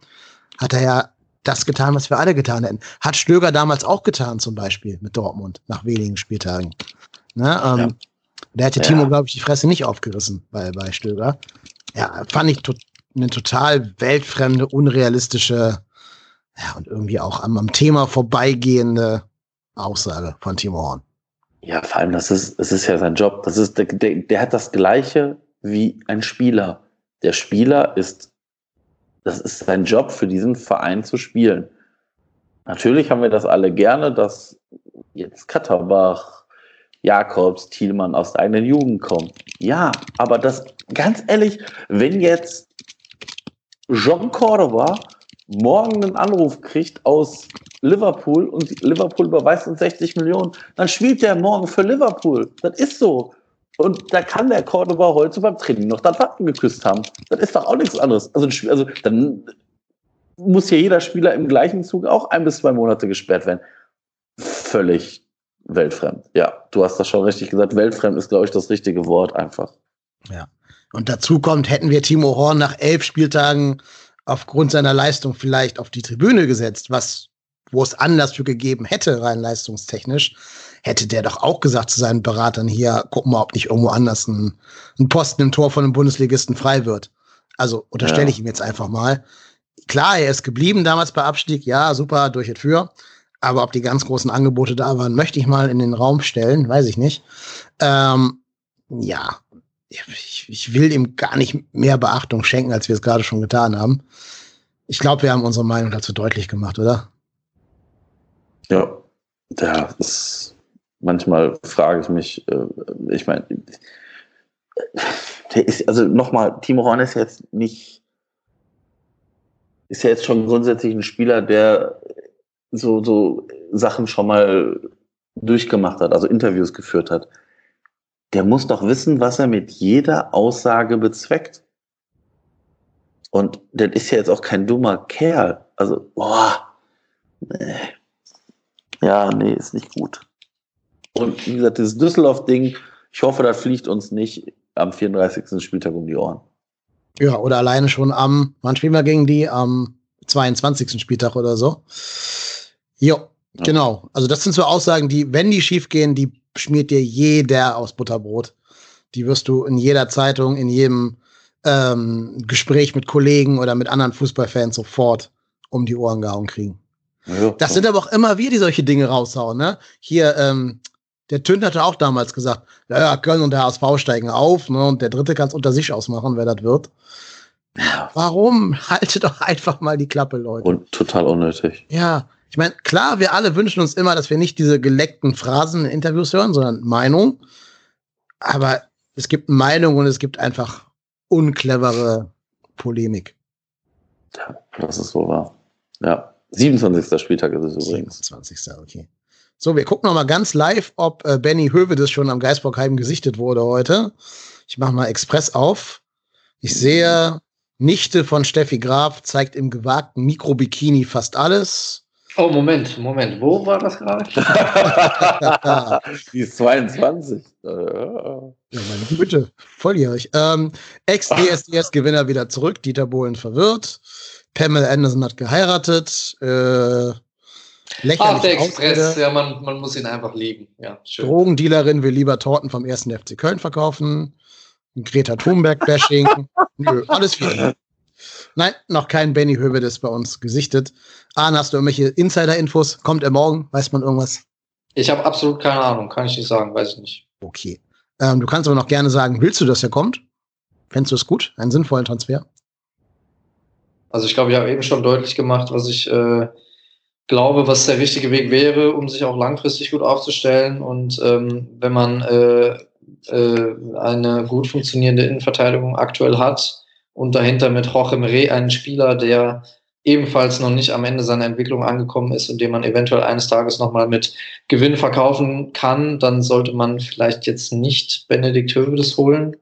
hat er ja das getan, was wir alle getan hätten. Hat Stöger damals auch getan, zum Beispiel mit Dortmund, nach wenigen Spieltagen. Ne, ähm, ja. Der hätte ja. Timo, glaube ich, die Fresse nicht aufgerissen bei, bei Stöger. Ja, fand ich to eine total weltfremde, unrealistische ja, und irgendwie auch am, am Thema vorbeigehende Aussage von Timo Horn. Ja, vor allem, das ist, das ist ja sein Job. Das ist, der, der, der hat das Gleiche wie ein Spieler. Der Spieler ist das ist sein Job, für diesen Verein zu spielen. Natürlich haben wir das alle gerne, dass jetzt Katterbach, Jakobs, Thielmann aus der eigenen Jugend kommen. Ja, aber das, ganz ehrlich, wenn jetzt Jean Cordova morgen einen Anruf kriegt aus Liverpool und Liverpool überweist uns 60 Millionen, dann spielt der morgen für Liverpool. Das ist so. Und da kann der Cordoba heute beim Training noch das Wappen geküsst haben. Das ist doch auch nichts anderes. Also, also dann muss hier jeder Spieler im gleichen Zug auch ein bis zwei Monate gesperrt werden. Völlig weltfremd. Ja, du hast das schon richtig gesagt. Weltfremd ist, glaube ich, das richtige Wort einfach. Ja. Und dazu kommt, hätten wir Timo Horn nach elf Spieltagen aufgrund seiner Leistung vielleicht auf die Tribüne gesetzt, was, wo es Anlass für gegeben hätte, rein leistungstechnisch, hätte der doch auch gesagt zu seinen Beratern hier, gucken mal, ob nicht irgendwo anders ein, ein Posten im Tor von einem Bundesligisten frei wird. Also unterstelle ja. ich ihm jetzt einfach mal. Klar, er ist geblieben damals bei Abstieg, ja, super, durch und für. Aber ob die ganz großen Angebote da waren, möchte ich mal in den Raum stellen, weiß ich nicht. Ähm, ja, ich, ich will ihm gar nicht mehr Beachtung schenken, als wir es gerade schon getan haben. Ich glaube, wir haben unsere Meinung dazu deutlich gemacht, oder? Ja, ja, manchmal frage ich mich, äh, ich meine, also nochmal, Timo Horn ist jetzt nicht, ist ja jetzt schon grundsätzlich ein Spieler, der so, so Sachen schon mal durchgemacht hat, also Interviews geführt hat. Der muss doch wissen, was er mit jeder Aussage bezweckt. Und der ist ja jetzt auch kein dummer Kerl. Also, boah, nee. Ja, nee, ist nicht gut. Und wie gesagt, dieses Düsseldorf-Ding, ich hoffe, das fliegt uns nicht am 34. Spieltag um die Ohren. Ja, oder alleine schon am, wann spielen wir gegen die? Am 22. Spieltag oder so. Jo, ja. genau. Also das sind so Aussagen, die, wenn die schief gehen, die schmiert dir jeder aus Butterbrot. Die wirst du in jeder Zeitung, in jedem ähm, Gespräch mit Kollegen oder mit anderen Fußballfans sofort um die Ohren gehauen kriegen. Ja, das sind aber auch immer wir, die solche Dinge raushauen. Ne? Hier, ähm, der Tünd hatte auch damals gesagt, ja, ja, Köln und der HSV steigen auf, ne, und der Dritte kann es unter sich ausmachen, wer das wird. Warum? [LAUGHS] Haltet doch einfach mal die Klappe, Leute. Und total unnötig. Ja, ich meine, klar, wir alle wünschen uns immer, dass wir nicht diese geleckten Phrasen in Interviews hören, sondern Meinung. Aber es gibt Meinung und es gibt einfach unclevere Polemik. Ja, das ist so wahr. Ja, 27. Spieltag ist es übrigens. 27. Okay. So, wir gucken noch mal ganz live, ob äh, Benny Hövedes schon am Geisbockheim gesichtet wurde heute. Ich mache mal Express auf. Ich sehe, Nichte von Steffi Graf zeigt im gewagten Mikrobikini fast alles. Oh, Moment, Moment. Wo war das gerade? [LAUGHS] [LAUGHS] Die ist 22. Ja, meine Güte, volljährig. Ähm, Ex-DSDS-Gewinner wieder zurück. Dieter Bohlen verwirrt. Pamela Anderson hat geheiratet. Äh, Ach, der Express, ja, man, man muss ihn einfach lieben. Ja, schön. Drogendealerin will lieber Torten vom ersten FC Köln verkaufen. Greta Thunberg-Bashing. [LAUGHS] Nö, alles wieder. Nein, noch kein Benny Hövedes bei uns gesichtet. Arne, hast du irgendwelche Insider-Infos? Kommt er morgen? Weiß man irgendwas? Ich habe absolut keine Ahnung, kann ich nicht sagen, weiß ich nicht. Okay. Ähm, du kannst aber noch gerne sagen, willst du, dass er kommt? Fändest du es gut? Einen sinnvollen Transfer? Also ich glaube, ich habe eben schon deutlich gemacht, was ich äh, glaube, was der richtige Weg wäre, um sich auch langfristig gut aufzustellen. Und ähm, wenn man äh, äh, eine gut funktionierende Innenverteidigung aktuell hat und dahinter mit Jorge Reh einen Spieler, der ebenfalls noch nicht am Ende seiner Entwicklung angekommen ist und den man eventuell eines Tages nochmal mit Gewinn verkaufen kann, dann sollte man vielleicht jetzt nicht Benedikt Hövedes holen.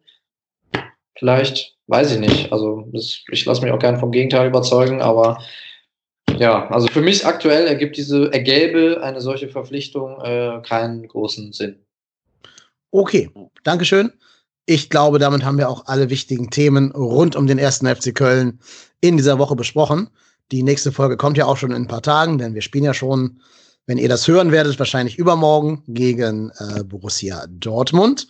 Vielleicht, weiß ich nicht. Also das, ich lasse mich auch gerne vom Gegenteil überzeugen, aber ja, also für mich aktuell ergibt diese, ergäbe eine solche Verpflichtung äh, keinen großen Sinn. Okay, Dankeschön. Ich glaube, damit haben wir auch alle wichtigen Themen rund um den ersten FC Köln in dieser Woche besprochen. Die nächste Folge kommt ja auch schon in ein paar Tagen, denn wir spielen ja schon, wenn ihr das hören werdet, wahrscheinlich übermorgen gegen äh, Borussia Dortmund.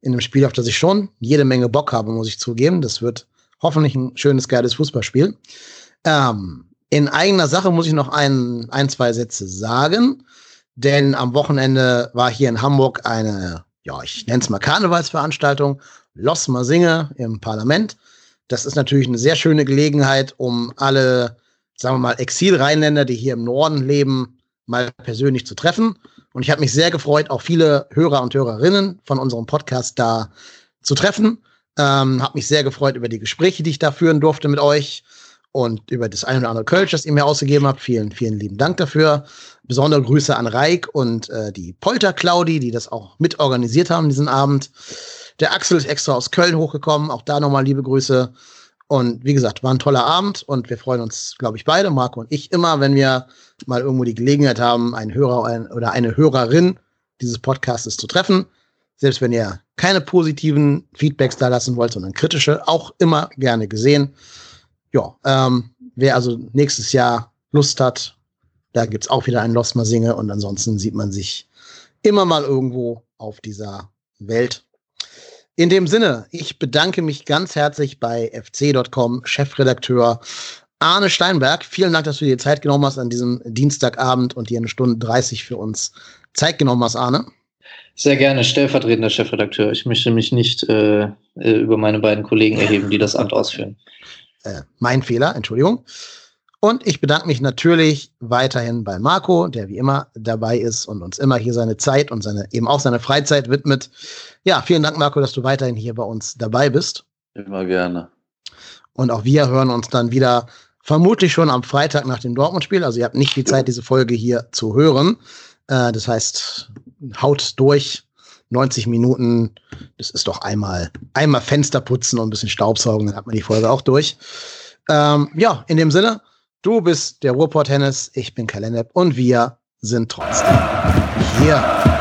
In einem Spiel, auf das ich schon jede Menge Bock habe, muss ich zugeben. Das wird hoffentlich ein schönes, geiles Fußballspiel. Ähm, in eigener Sache muss ich noch ein, ein, zwei Sätze sagen, denn am Wochenende war hier in Hamburg eine, ja, ich nenne es mal Karnevalsveranstaltung, Los Singe im Parlament. Das ist natürlich eine sehr schöne Gelegenheit, um alle, sagen wir mal, Exil-Rheinländer, die hier im Norden leben, mal persönlich zu treffen. Und ich habe mich sehr gefreut, auch viele Hörer und Hörerinnen von unserem Podcast da zu treffen. Ähm, habe mich sehr gefreut über die Gespräche, die ich da führen durfte mit euch und über das ein oder andere Kölsch, das ihr mir ausgegeben habt. Vielen, vielen lieben Dank dafür. Besondere Grüße an Reik und äh, die Polter Claudi, die das auch mit organisiert haben diesen Abend. Der Axel ist extra aus Köln hochgekommen. Auch da nochmal liebe Grüße. Und wie gesagt, war ein toller Abend und wir freuen uns, glaube ich, beide, Marco und ich, immer, wenn wir mal irgendwo die Gelegenheit haben, einen Hörer oder eine Hörerin dieses Podcasts zu treffen. Selbst wenn ihr keine positiven Feedbacks da lassen wollt, sondern kritische, auch immer gerne gesehen ja, ähm, wer also nächstes Jahr Lust hat, da gibt's auch wieder einen Lost Singe und ansonsten sieht man sich immer mal irgendwo auf dieser Welt. In dem Sinne, ich bedanke mich ganz herzlich bei fc.com Chefredakteur Arne Steinberg. Vielen Dank, dass du dir Zeit genommen hast an diesem Dienstagabend und dir eine Stunde 30 für uns Zeit genommen hast, Arne. Sehr gerne, stellvertretender Chefredakteur. Ich möchte mich nicht äh, äh über meine beiden Kollegen erheben, die das Amt ausführen. Äh, mein Fehler, Entschuldigung. Und ich bedanke mich natürlich weiterhin bei Marco, der wie immer dabei ist und uns immer hier seine Zeit und seine, eben auch seine Freizeit widmet. Ja, vielen Dank, Marco, dass du weiterhin hier bei uns dabei bist. Immer gerne. Und auch wir hören uns dann wieder vermutlich schon am Freitag nach dem Dortmund-Spiel. Also ihr habt nicht die Zeit, diese Folge hier zu hören. Äh, das heißt, haut durch. 90 Minuten, das ist doch einmal, einmal Fenster putzen und ein bisschen Staubsaugen, dann hat man die Folge auch durch. Ähm, ja, in dem Sinne, du bist der Ruhrport Hennes, ich bin Kalenep und wir sind trotzdem hier.